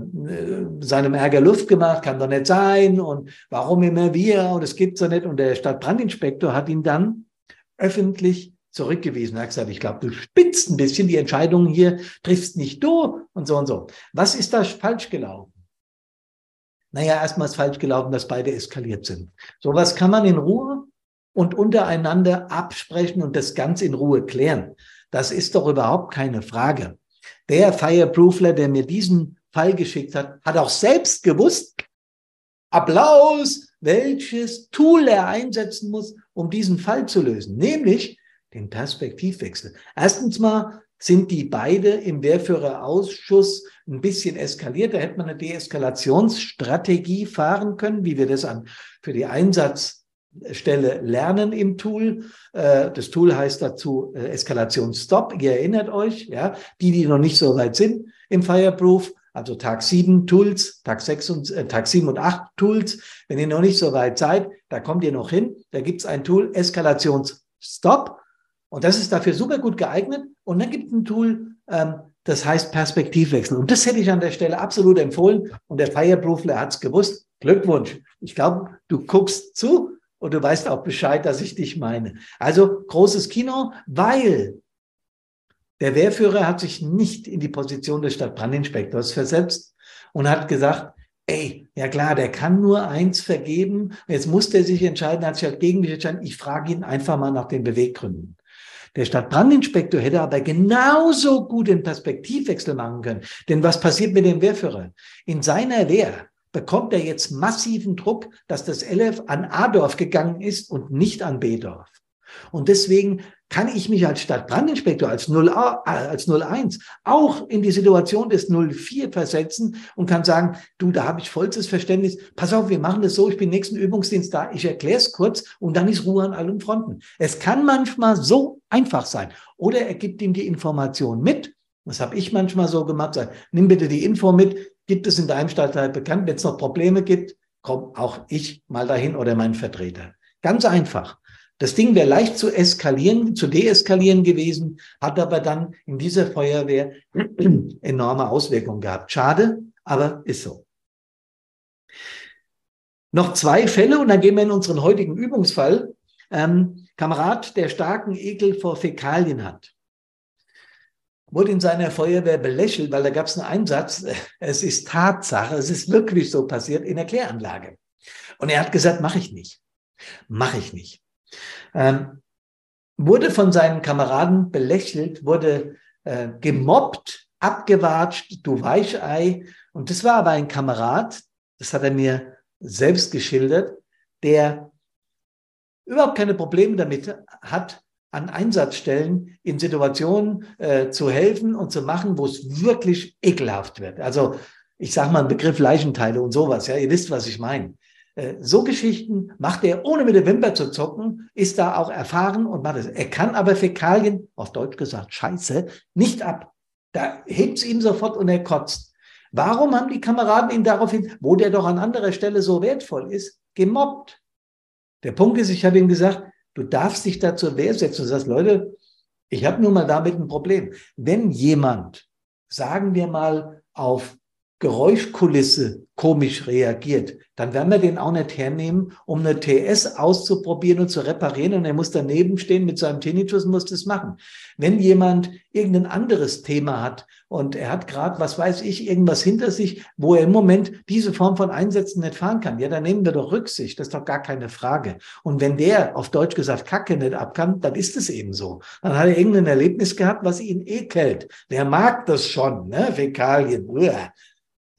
seinem Ärger Luft gemacht, kann doch nicht sein und warum immer wir und es gibt so nicht. Und der Stadtbrandinspektor hat ihn dann öffentlich zurückgewiesen. Er hat gesagt, ich glaube, du spitzt ein bisschen, die Entscheidungen hier triffst nicht du und so und so. Was ist da falsch gelaufen? Naja, erstmal ist falsch gelaufen, dass beide eskaliert sind. Sowas kann man in Ruhe und untereinander absprechen und das ganz in Ruhe klären. Das ist doch überhaupt keine Frage. Der Fireproofler, der mir diesen Fall geschickt hat, hat auch selbst gewusst, Applaus, welches Tool er einsetzen muss, um diesen Fall zu lösen, nämlich den Perspektivwechsel. Erstens mal sind die beide im Wehrführerausschuss ein bisschen eskaliert. Da hätte man eine Deeskalationsstrategie fahren können, wie wir das an, für die Einsatz Stelle lernen im Tool. Äh, das Tool heißt dazu äh, Eskalation Stop. Ihr erinnert euch, ja, die, die noch nicht so weit sind im Fireproof, also Tag 7 Tools, Tag 6 und äh, Tag 7 und 8 Tools. Wenn ihr noch nicht so weit seid, da kommt ihr noch hin. Da gibt es ein Tool Eskalations Stop. Und das ist dafür super gut geeignet. Und dann gibt es ein Tool, ähm, das heißt Perspektivwechsel. Und das hätte ich an der Stelle absolut empfohlen. Und der Fireproofler hat es gewusst. Glückwunsch. Ich glaube, du guckst zu und du weißt auch Bescheid, dass ich dich meine. Also großes Kino, weil der Wehrführer hat sich nicht in die Position des Stadtbrandinspektors versetzt und hat gesagt, ey, ja klar, der kann nur eins vergeben. Jetzt muss der sich entscheiden, hat sich halt gegen mich entschieden. Ich frage ihn einfach mal nach den Beweggründen. Der Stadtbrandinspektor hätte aber genauso gut den Perspektivwechsel machen können. Denn was passiert mit dem Wehrführer? In seiner Wehr bekommt er jetzt massiven Druck, dass das LF an A-Dorf gegangen ist und nicht an B-Dorf. Und deswegen kann ich mich als Stadtbrandinspektor, als, 0, äh, als 01 auch in die Situation des 04 versetzen und kann sagen, du, da habe ich vollstes Verständnis. Pass auf, wir machen das so, ich bin nächsten Übungsdienst da, ich erkläre es kurz und dann ist Ruhe an allen Fronten. Es kann manchmal so einfach sein. Oder er gibt ihm die Information mit. Das habe ich manchmal so gemacht. Sag, nimm bitte die Info mit gibt es in deinem Stadtteil bekannt. Wenn es noch Probleme gibt, komm auch ich mal dahin oder mein Vertreter. Ganz einfach. Das Ding wäre leicht zu eskalieren, zu deeskalieren gewesen, hat aber dann in dieser Feuerwehr enorme Auswirkungen gehabt. Schade, aber ist so. Noch zwei Fälle und dann gehen wir in unseren heutigen Übungsfall. Ähm, Kamerad, der starken Ekel vor Fäkalien hat wurde in seiner Feuerwehr belächelt, weil da gab es einen Einsatz. Es ist Tatsache, es ist wirklich so passiert in der Kläranlage. Und er hat gesagt, mache ich nicht. Mache ich nicht. Ähm, wurde von seinen Kameraden belächelt, wurde äh, gemobbt, abgewatscht, du Weichei. Und das war aber ein Kamerad, das hat er mir selbst geschildert, der überhaupt keine Probleme damit hat, an Einsatzstellen in Situationen äh, zu helfen und zu machen, wo es wirklich ekelhaft wird. Also ich sage mal einen Begriff Leichenteile und sowas. Ja, ihr wisst, was ich meine. Äh, so Geschichten macht er ohne mit der Wimper zu zucken, ist da auch erfahren und macht es. Er kann aber Fäkalien, auf Deutsch gesagt Scheiße, nicht ab. Da hebt es ihm sofort und er kotzt. Warum haben die Kameraden ihn daraufhin, wo der doch an anderer Stelle so wertvoll ist, gemobbt? Der Punkt ist, ich habe ihm gesagt, du darfst dich da zur Wehr setzen und sagst, Leute, ich habe nur mal damit ein Problem. Wenn jemand, sagen wir mal, auf Geräuschkulisse komisch reagiert, dann werden wir den auch nicht hernehmen, um eine TS auszuprobieren und zu reparieren und er muss daneben stehen mit seinem Tinnitus und muss das machen. Wenn jemand irgendein anderes Thema hat und er hat gerade, was weiß ich, irgendwas hinter sich, wo er im Moment diese Form von Einsätzen nicht fahren kann, ja, dann nehmen wir doch Rücksicht, das ist doch gar keine Frage. Und wenn der auf Deutsch gesagt Kacke nicht ab kann, dann ist es eben so. Dann hat er irgendein Erlebnis gehabt, was ihn ekelt. Der mag das schon, ne? Fäkalien. Uah.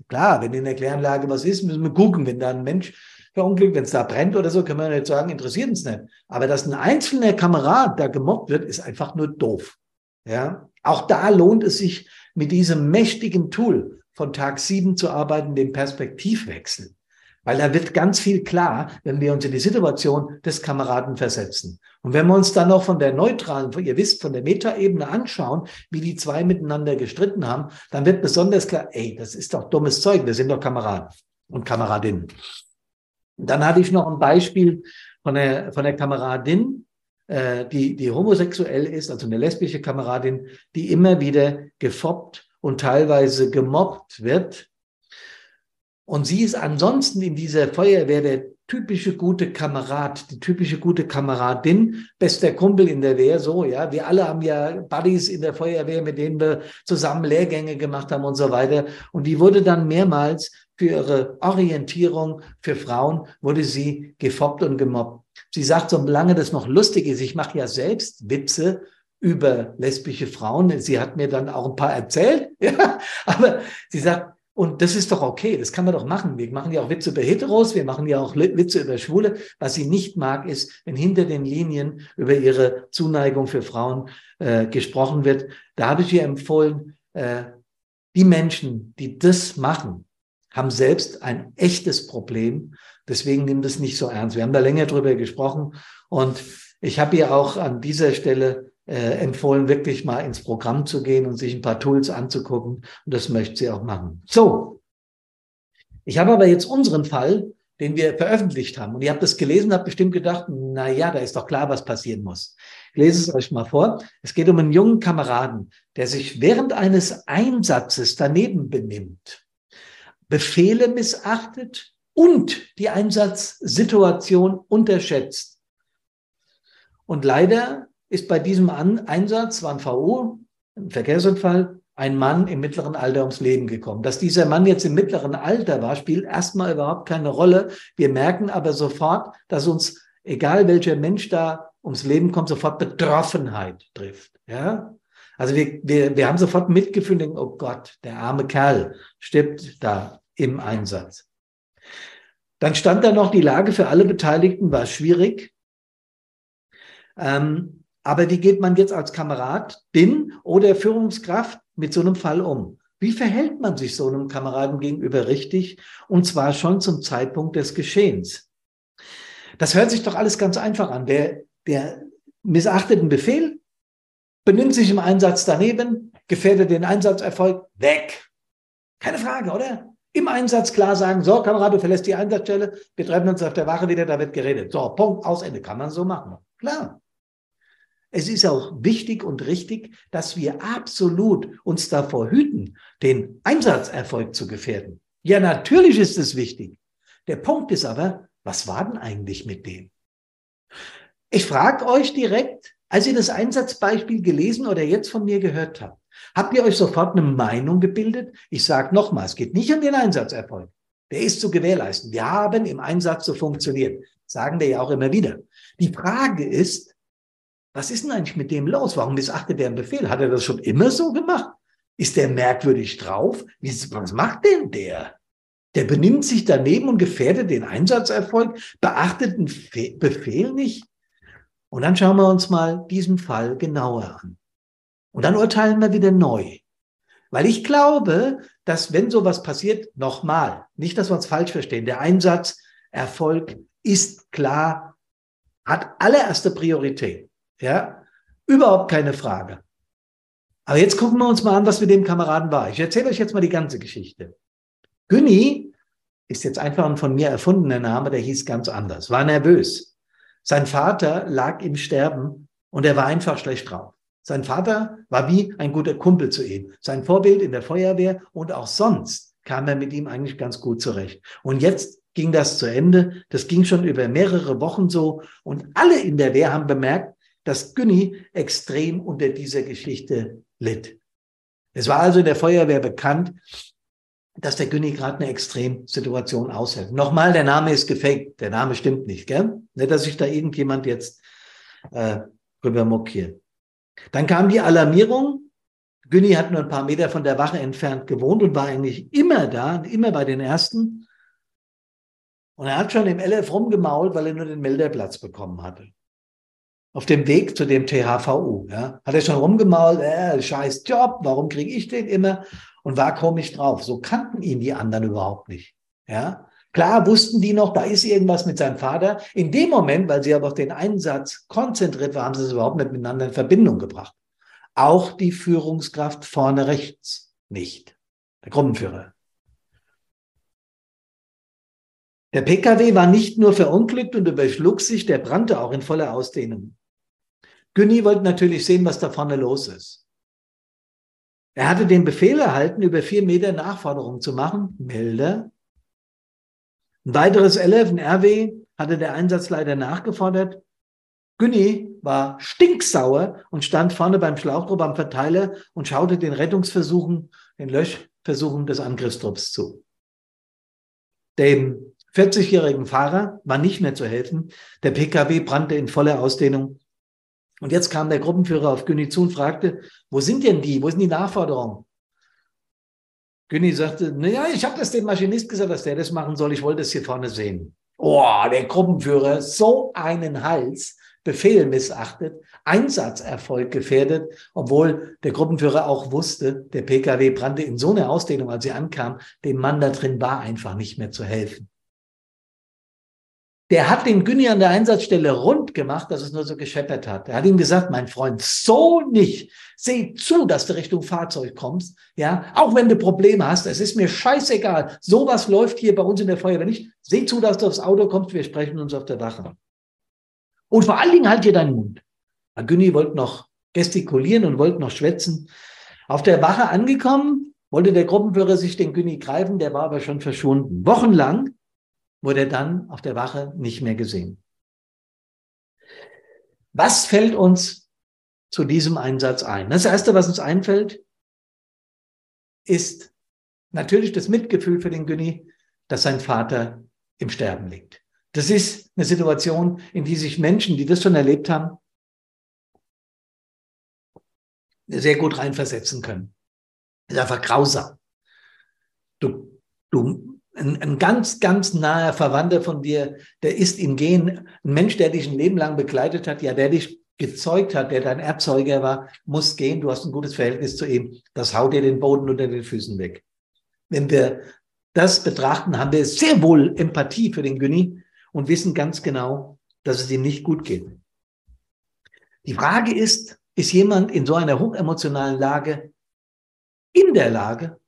Klar, wenn in der Kläranlage was ist, müssen wir gucken. Wenn da ein Mensch verunglückt, wenn es da brennt oder so, können wir nicht sagen, interessiert uns nicht. Aber dass ein einzelner Kamerad da gemobbt wird, ist einfach nur doof. Ja, auch da lohnt es sich, mit diesem mächtigen Tool von Tag sieben zu arbeiten, dem Perspektivwechsel. Weil da wird ganz viel klar, wenn wir uns in die Situation des Kameraden versetzen. Und wenn wir uns dann noch von der neutralen, ihr wisst, von der Metaebene anschauen, wie die zwei miteinander gestritten haben, dann wird besonders klar, ey, das ist doch dummes Zeug, wir sind doch Kameraden und Kameradinnen. Dann hatte ich noch ein Beispiel von der, von der Kameradin, äh, die, die homosexuell ist, also eine lesbische Kameradin, die immer wieder gefoppt und teilweise gemobbt wird, und sie ist ansonsten in dieser Feuerwehr der typische gute Kamerad, die typische gute Kameradin, bester Kumpel in der Wehr, so, ja. Wir alle haben ja Buddies in der Feuerwehr, mit denen wir zusammen Lehrgänge gemacht haben und so weiter. Und die wurde dann mehrmals für ihre Orientierung für Frauen, wurde sie gefoppt und gemobbt. Sie sagt, solange das noch lustig ist, ich mache ja selbst Witze über lesbische Frauen. Sie hat mir dann auch ein paar erzählt, ja. Aber sie sagt, und das ist doch okay, das kann man doch machen. Wir machen ja auch Witze über Heteros, wir machen ja auch Witze über Schwule. Was sie nicht mag, ist, wenn hinter den Linien über ihre Zuneigung für Frauen äh, gesprochen wird. Da habe ich ihr empfohlen, äh, die Menschen, die das machen, haben selbst ein echtes Problem. Deswegen nimm das nicht so ernst. Wir haben da länger drüber gesprochen und ich habe ihr auch an dieser Stelle empfohlen, wirklich mal ins Programm zu gehen und sich ein paar Tools anzugucken. Und das möchte sie auch machen. So. Ich habe aber jetzt unseren Fall, den wir veröffentlicht haben. Und ihr habt das gelesen, habt bestimmt gedacht, na ja, da ist doch klar, was passieren muss. Ich lese es euch mal vor. Es geht um einen jungen Kameraden, der sich während eines Einsatzes daneben benimmt, Befehle missachtet und die Einsatzsituation unterschätzt. Und leider ist bei diesem Einsatz, war ein VU, ein Verkehrsunfall, ein Mann im mittleren Alter ums Leben gekommen. Dass dieser Mann jetzt im mittleren Alter war, spielt erstmal überhaupt keine Rolle. Wir merken aber sofort, dass uns, egal welcher Mensch da ums Leben kommt, sofort Betroffenheit trifft. Ja? Also wir, wir, wir haben sofort Mitgefühl, denken, oh Gott, der arme Kerl stirbt da im Einsatz. Dann stand da noch, die Lage für alle Beteiligten war schwierig. Ähm, aber wie geht man jetzt als Kameradin oder Führungskraft mit so einem Fall um? Wie verhält man sich so einem Kameraden gegenüber richtig? Und zwar schon zum Zeitpunkt des Geschehens. Das hört sich doch alles ganz einfach an. Der, der missachtet einen Befehl, benimmt sich im Einsatz daneben, gefährdet den Einsatzerfolg, weg. Keine Frage, oder? Im Einsatz klar sagen, so, Kamerad, du verlässt die Einsatzstelle, wir treffen uns auf der Wache wieder, da wird geredet. So, Punkt, aus Ende. Kann man so machen. Klar. Es ist auch wichtig und richtig, dass wir absolut uns davor hüten, den Einsatzerfolg zu gefährden. Ja, natürlich ist es wichtig. Der Punkt ist aber, was war denn eigentlich mit dem? Ich frage euch direkt, als ihr das Einsatzbeispiel gelesen oder jetzt von mir gehört habt, habt ihr euch sofort eine Meinung gebildet? Ich sage nochmal, es geht nicht um den Einsatzerfolg. Der ist zu gewährleisten. Wir haben im Einsatz so funktioniert. Sagen wir ja auch immer wieder. Die Frage ist, was ist denn eigentlich mit dem los? Warum missachtet der einen Befehl? Hat er das schon immer so gemacht? Ist der merkwürdig drauf? was macht denn der? Der benimmt sich daneben und gefährdet den Einsatzerfolg, beachtet den Befehl nicht. Und dann schauen wir uns mal diesen Fall genauer an. Und dann urteilen wir wieder neu. Weil ich glaube, dass wenn sowas passiert, nochmal, nicht, dass wir uns falsch verstehen, der Einsatzerfolg ist klar, hat allererste Priorität. Ja, überhaupt keine Frage. Aber jetzt gucken wir uns mal an, was mit dem Kameraden war. Ich erzähle euch jetzt mal die ganze Geschichte. Günni ist jetzt einfach ein von mir erfundener Name, der hieß ganz anders, war nervös. Sein Vater lag im Sterben und er war einfach schlecht drauf. Sein Vater war wie ein guter Kumpel zu ihm, sein Vorbild in der Feuerwehr und auch sonst kam er mit ihm eigentlich ganz gut zurecht. Und jetzt ging das zu Ende. Das ging schon über mehrere Wochen so und alle in der Wehr haben bemerkt, dass Günni extrem unter dieser Geschichte litt. Es war also in der Feuerwehr bekannt, dass der Günni gerade eine Extremsituation aushält. Nochmal, der Name ist gefaked. Der Name stimmt nicht, gell? Nicht, dass sich da irgendjemand jetzt äh, rüber mokiert. Dann kam die Alarmierung. Günni hat nur ein paar Meter von der Wache entfernt gewohnt und war eigentlich immer da, immer bei den Ersten. Und er hat schon im LF rumgemault, weil er nur den Melderplatz bekommen hatte. Auf dem Weg zu dem THVU, ja, hat er schon rumgemault, äh, scheiß Job, warum kriege ich den immer? Und war komisch drauf. So kannten ihn die anderen überhaupt nicht. Ja, Klar wussten die noch, da ist irgendwas mit seinem Vater. In dem Moment, weil sie aber auf den Einsatz konzentriert waren, haben sie es überhaupt nicht miteinander in Verbindung gebracht. Auch die Führungskraft vorne rechts nicht. Der Gruppenführer. Der PKW war nicht nur verunglückt und überschlug sich, der brannte auch in voller Ausdehnung. Günni wollte natürlich sehen, was da vorne los ist. Er hatte den Befehl erhalten, über vier Meter Nachforderung zu machen. Melder, ein weiteres LF, ein RW, hatte der Einsatzleiter nachgefordert. Günni war stinksauer und stand vorne beim Schlauchtrupp am Verteiler und schaute den Rettungsversuchen, den Löschversuchen des Angriffstrupps zu. Dem 40-jährigen Fahrer war nicht mehr zu helfen. Der PKW brannte in voller Ausdehnung. Und jetzt kam der Gruppenführer auf Günni zu und fragte, wo sind denn die? Wo sind die Nachforderungen? Günni sagte, naja, ich habe das dem Maschinist gesagt, dass der das machen soll. Ich wollte es hier vorne sehen. Oh, der Gruppenführer, so einen Hals, Befehl missachtet, Einsatzerfolg gefährdet, obwohl der Gruppenführer auch wusste, der PKW brannte in so einer Ausdehnung, als sie ankam, dem Mann da drin war einfach nicht mehr zu helfen. Der hat den Günni an der Einsatzstelle rund gemacht, dass es nur so gescheppert hat. Er hat ihm gesagt, mein Freund, so nicht. Seh zu, dass du Richtung Fahrzeug kommst. Ja, auch wenn du Probleme hast, es ist mir scheißegal. Sowas läuft hier bei uns in der Feuerwehr nicht. Seh zu, dass du aufs Auto kommst. Wir sprechen uns auf der Wache. Und vor allen Dingen halt dir deinen Mund. Günni wollte noch gestikulieren und wollte noch schwätzen. Auf der Wache angekommen, wollte der Gruppenführer sich den Günni greifen, der war aber schon verschwunden. Wochenlang wurde er dann auf der Wache nicht mehr gesehen. Was fällt uns zu diesem Einsatz ein? Das Erste, was uns einfällt, ist natürlich das Mitgefühl für den Günni, dass sein Vater im Sterben liegt. Das ist eine Situation, in die sich Menschen, die das schon erlebt haben, sehr gut reinversetzen können. Das ist einfach grausam. Du, du ein, ein ganz, ganz naher Verwandter von dir, der ist im Gehen, ein Mensch, der dich ein Leben lang begleitet hat, ja, der dich gezeugt hat, der dein Erzeuger war, muss gehen, du hast ein gutes Verhältnis zu ihm. Das haut dir den Boden unter den Füßen weg. Wenn wir das betrachten, haben wir sehr wohl Empathie für den Günni und wissen ganz genau, dass es ihm nicht gut geht. Die Frage ist, ist jemand in so einer hochemotionalen Lage in der Lage,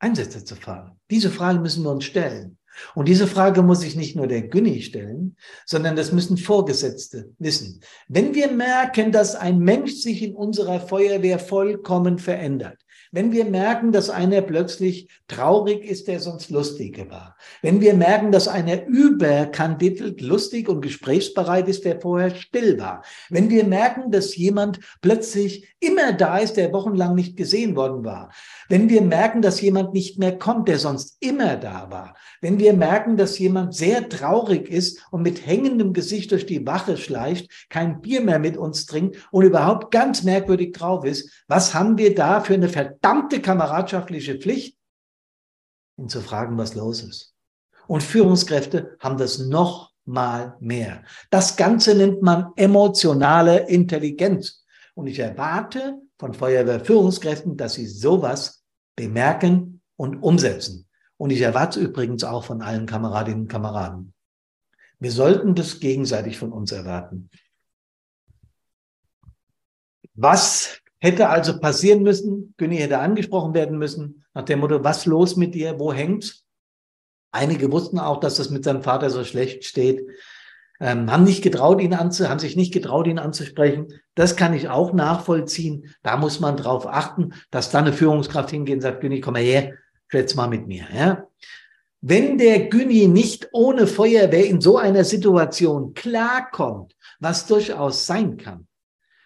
Einsätze zu fahren? Diese Frage müssen wir uns stellen. Und diese Frage muss sich nicht nur der Günni stellen, sondern das müssen Vorgesetzte wissen. Wenn wir merken, dass ein Mensch sich in unserer Feuerwehr vollkommen verändert, wenn wir merken, dass einer plötzlich traurig ist, der sonst lustig war. Wenn wir merken, dass einer überkandidelt lustig und gesprächsbereit ist, der vorher still war. Wenn wir merken, dass jemand plötzlich immer da ist, der wochenlang nicht gesehen worden war. Wenn wir merken, dass jemand nicht mehr kommt, der sonst immer da war. Wenn wir merken, dass jemand sehr traurig ist und mit hängendem Gesicht durch die Wache schleicht, kein Bier mehr mit uns trinkt und überhaupt ganz merkwürdig drauf ist, was haben wir da für eine verdammte kameradschaftliche Pflicht? ihn zu fragen, was los ist. Und Führungskräfte haben das noch mal mehr. Das Ganze nennt man emotionale Intelligenz. Und ich erwarte von Feuerwehrführungskräften, dass sie sowas bemerken und umsetzen. Und ich erwarte übrigens auch von allen Kameradinnen und Kameraden. Wir sollten das gegenseitig von uns erwarten. Was hätte also passieren müssen? Günni hätte angesprochen werden müssen, nach dem Motto, was los mit dir? Wo hängt's? Einige wussten auch, dass das mit seinem Vater so schlecht steht, ähm, haben nicht getraut, ihn anzu, haben sich nicht getraut, ihn anzusprechen. Das kann ich auch nachvollziehen. Da muss man drauf achten, dass da eine Führungskraft hingeht und sagt, Günni, komm mal her, schätz mal mit mir. Ja? Wenn der Günni nicht ohne Feuerwehr in so einer Situation klarkommt, was durchaus sein kann,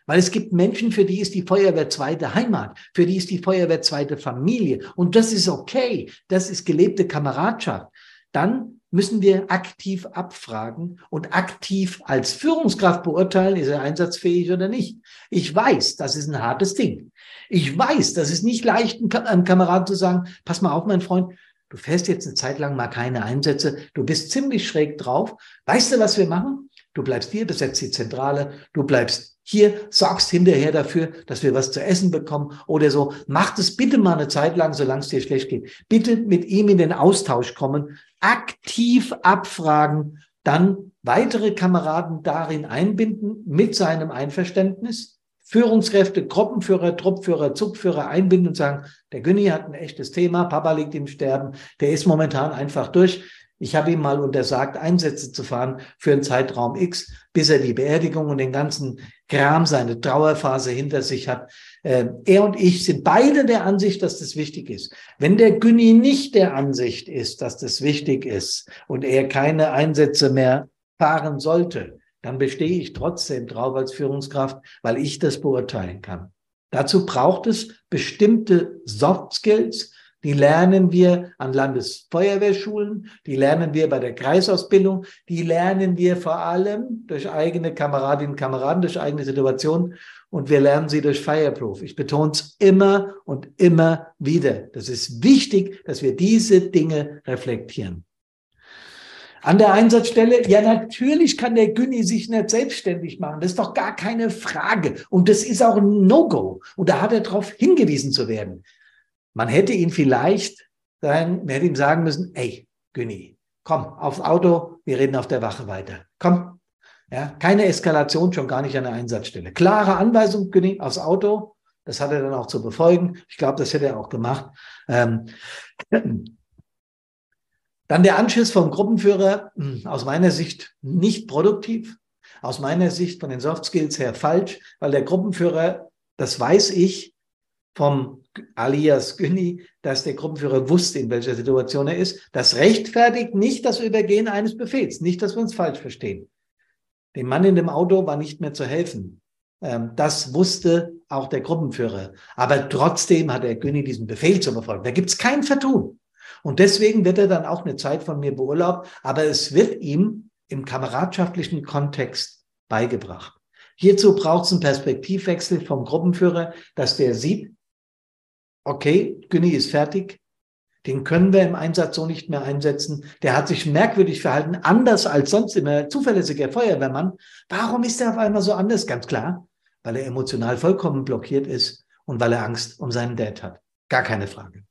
weil es gibt Menschen, für die ist die Feuerwehr zweite Heimat, für die ist die Feuerwehr zweite Familie. Und das ist okay. Das ist gelebte Kameradschaft. Dann müssen wir aktiv abfragen und aktiv als Führungskraft beurteilen, ist er einsatzfähig oder nicht. Ich weiß, das ist ein hartes Ding. Ich weiß, das ist nicht leicht, einem Kameraden zu sagen, pass mal auf, mein Freund, du fährst jetzt eine Zeit lang mal keine Einsätze, du bist ziemlich schräg drauf. Weißt du, was wir machen? Du bleibst hier, besetzt die Zentrale, du bleibst hier, sorgst hinterher dafür, dass wir was zu essen bekommen oder so. Mach das bitte mal eine Zeit lang, solange es dir schlecht geht. Bitte mit ihm in den Austausch kommen, aktiv abfragen, dann weitere Kameraden darin einbinden mit seinem Einverständnis. Führungskräfte, Gruppenführer, Truppführer, Zugführer einbinden und sagen, der Günni hat ein echtes Thema, Papa liegt im Sterben, der ist momentan einfach durch. Ich habe ihm mal untersagt, Einsätze zu fahren für einen Zeitraum X, bis er die Beerdigung und den ganzen Kram, seine Trauerphase hinter sich hat. Äh, er und ich sind beide der Ansicht, dass das wichtig ist. Wenn der Günni nicht der Ansicht ist, dass das wichtig ist und er keine Einsätze mehr fahren sollte, dann bestehe ich trotzdem drauf als Führungskraft, weil ich das beurteilen kann. Dazu braucht es bestimmte Soft Skills, die lernen wir an Landesfeuerwehrschulen, die lernen wir bei der Kreisausbildung, die lernen wir vor allem durch eigene Kameradinnen und Kameraden, durch eigene Situationen und wir lernen sie durch Fireproof. Ich betone es immer und immer wieder. Das ist wichtig, dass wir diese Dinge reflektieren. An der Einsatzstelle, ja, natürlich kann der Günni sich nicht selbstständig machen. Das ist doch gar keine Frage. Und das ist auch ein No-Go. Und da hat er darauf hingewiesen zu werden. Man hätte ihn vielleicht, dann, man hätte ihm sagen müssen, ey, Günni, komm, aufs Auto, wir reden auf der Wache weiter. Komm. Ja, keine Eskalation, schon gar nicht an der Einsatzstelle. Klare Anweisung, Günni, aufs Auto. Das hat er dann auch zu befolgen. Ich glaube, das hätte er auch gemacht. Ähm, dann der Anschiss vom Gruppenführer, hm, aus meiner Sicht nicht produktiv. Aus meiner Sicht von den Soft Skills her falsch, weil der Gruppenführer, das weiß ich, vom alias Günni, dass der Gruppenführer wusste, in welcher Situation er ist. Das rechtfertigt nicht das Übergehen eines Befehls. Nicht, dass wir uns falsch verstehen. Dem Mann in dem Auto war nicht mehr zu helfen. Ähm, das wusste auch der Gruppenführer. Aber trotzdem hat der Günni diesen Befehl zu befolgen. Da gibt es kein Vertun. Und deswegen wird er dann auch eine Zeit von mir beurlaubt. Aber es wird ihm im kameradschaftlichen Kontext beigebracht. Hierzu braucht es einen Perspektivwechsel vom Gruppenführer, dass der sieht, okay, Günni ist fertig, den können wir im Einsatz so nicht mehr einsetzen. Der hat sich merkwürdig verhalten, anders als sonst immer zuverlässiger Feuerwehrmann. Warum ist er auf einmal so anders? Ganz klar, weil er emotional vollkommen blockiert ist und weil er Angst um seinen Dad hat. Gar keine Frage.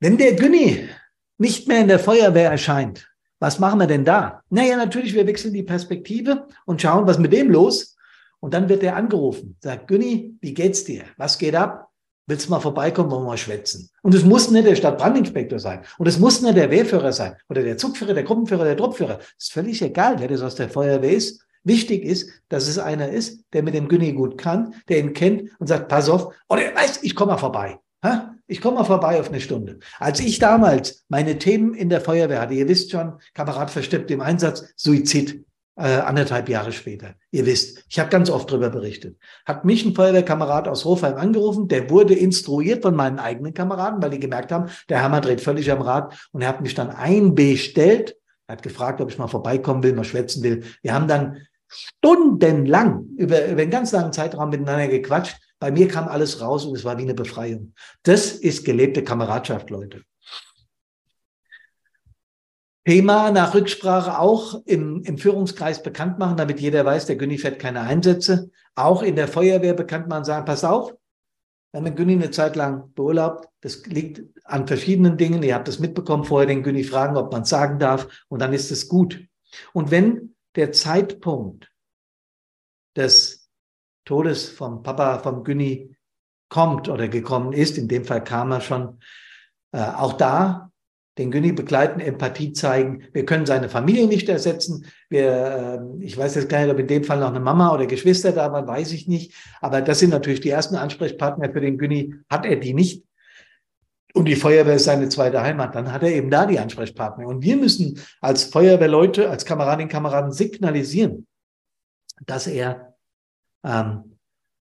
Wenn der Günni nicht mehr in der Feuerwehr erscheint, was machen wir denn da? Naja, natürlich, wir wechseln die Perspektive und schauen, was mit dem los. Und dann wird er angerufen, sagt, Günni, wie geht's dir? Was geht ab? Willst du mal vorbeikommen, wollen wir mal schwätzen? Und es muss nicht der Stadtbrandinspektor sein. Und es muss nicht der Wehrführer sein. Oder der Zugführer, der Gruppenführer, der Truppführer. ist völlig egal, wer das aus der Feuerwehr ist. Wichtig ist, dass es einer ist, der mit dem Günni gut kann, der ihn kennt und sagt, pass auf, oder weißt, ich komme mal vorbei. Ich komme mal vorbei auf eine Stunde. Als ich damals meine Themen in der Feuerwehr hatte, ihr wisst schon, Kamerad verstirbt im Einsatz, Suizid äh, anderthalb Jahre später. Ihr wisst, ich habe ganz oft darüber berichtet. Hat mich ein Feuerwehrkamerad aus Hofheim angerufen, der wurde instruiert von meinen eigenen Kameraden, weil die gemerkt haben, der Hammer dreht völlig am Rad und er hat mich dann einbestellt. Er hat gefragt, ob ich mal vorbeikommen will, mal schwätzen will. Wir haben dann stundenlang über, über einen ganz langen Zeitraum miteinander gequatscht. Bei mir kam alles raus und es war wie eine Befreiung. Das ist gelebte Kameradschaft, Leute. Thema nach Rücksprache auch im, im Führungskreis bekannt machen, damit jeder weiß, der Günni fährt keine Einsätze. Auch in der Feuerwehr bekannt machen, sagen, pass auf, wir haben den Günni eine Zeit lang beurlaubt. Das liegt an verschiedenen Dingen. Ihr habt das mitbekommen, vorher den Günni fragen, ob man es sagen darf. Und dann ist es gut. Und wenn der Zeitpunkt des Todes vom Papa, vom Günni kommt oder gekommen ist, in dem Fall kam er schon, äh, auch da den Günni begleiten, Empathie zeigen. Wir können seine Familie nicht ersetzen. Wir, äh, ich weiß jetzt gar nicht, ob in dem Fall noch eine Mama oder Geschwister da waren, weiß ich nicht. Aber das sind natürlich die ersten Ansprechpartner für den Günni. Hat er die nicht? Und die Feuerwehr ist seine zweite Heimat. Dann hat er eben da die Ansprechpartner. Und wir müssen als Feuerwehrleute, als Kameradinnen und Kameraden signalisieren, dass er ähm,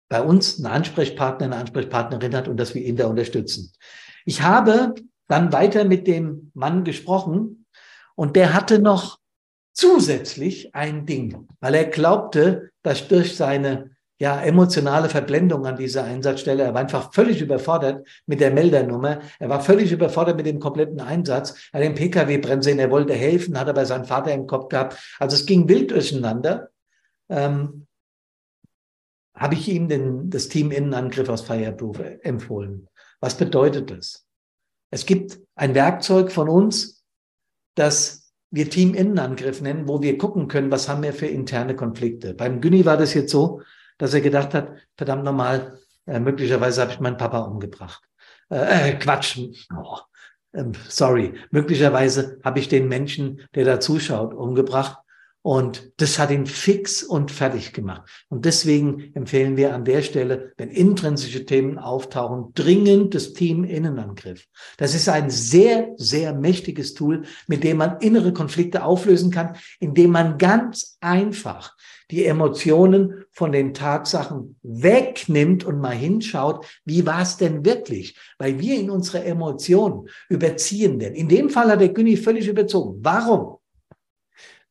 bei uns einen Ansprechpartner, eine Ansprechpartnerin hat und dass wir ihn da unterstützen. Ich habe dann weiter mit dem Mann gesprochen und der hatte noch zusätzlich ein Ding, weil er glaubte, dass durch seine ja, emotionale Verblendung an dieser Einsatzstelle. Er war einfach völlig überfordert mit der Meldernummer. Er war völlig überfordert mit dem kompletten Einsatz. Er hat den Pkw-Bremse er wollte helfen, hat aber seinen Vater im Kopf gehabt. Also es ging wild durcheinander. Ähm, habe ich ihm den, das Team Innenangriff aus Fireproof empfohlen. Was bedeutet das? Es gibt ein Werkzeug von uns, das wir Team Innenangriff nennen, wo wir gucken können, was haben wir für interne Konflikte. Beim Günni war das jetzt so, dass er gedacht hat, verdammt nochmal, äh, möglicherweise habe ich meinen Papa umgebracht. Äh, äh Quatsch, oh, äh, sorry, möglicherweise habe ich den Menschen, der da zuschaut, umgebracht. Und das hat ihn fix und fertig gemacht. Und deswegen empfehlen wir an der Stelle, wenn intrinsische Themen auftauchen, dringend das Team Innenangriff. Das ist ein sehr, sehr mächtiges Tool, mit dem man innere Konflikte auflösen kann, indem man ganz einfach die Emotionen von den Tatsachen wegnimmt und mal hinschaut, wie war es denn wirklich? Weil wir in unserer Emotionen überziehen denn. In dem Fall hat der Günni völlig überzogen. Warum?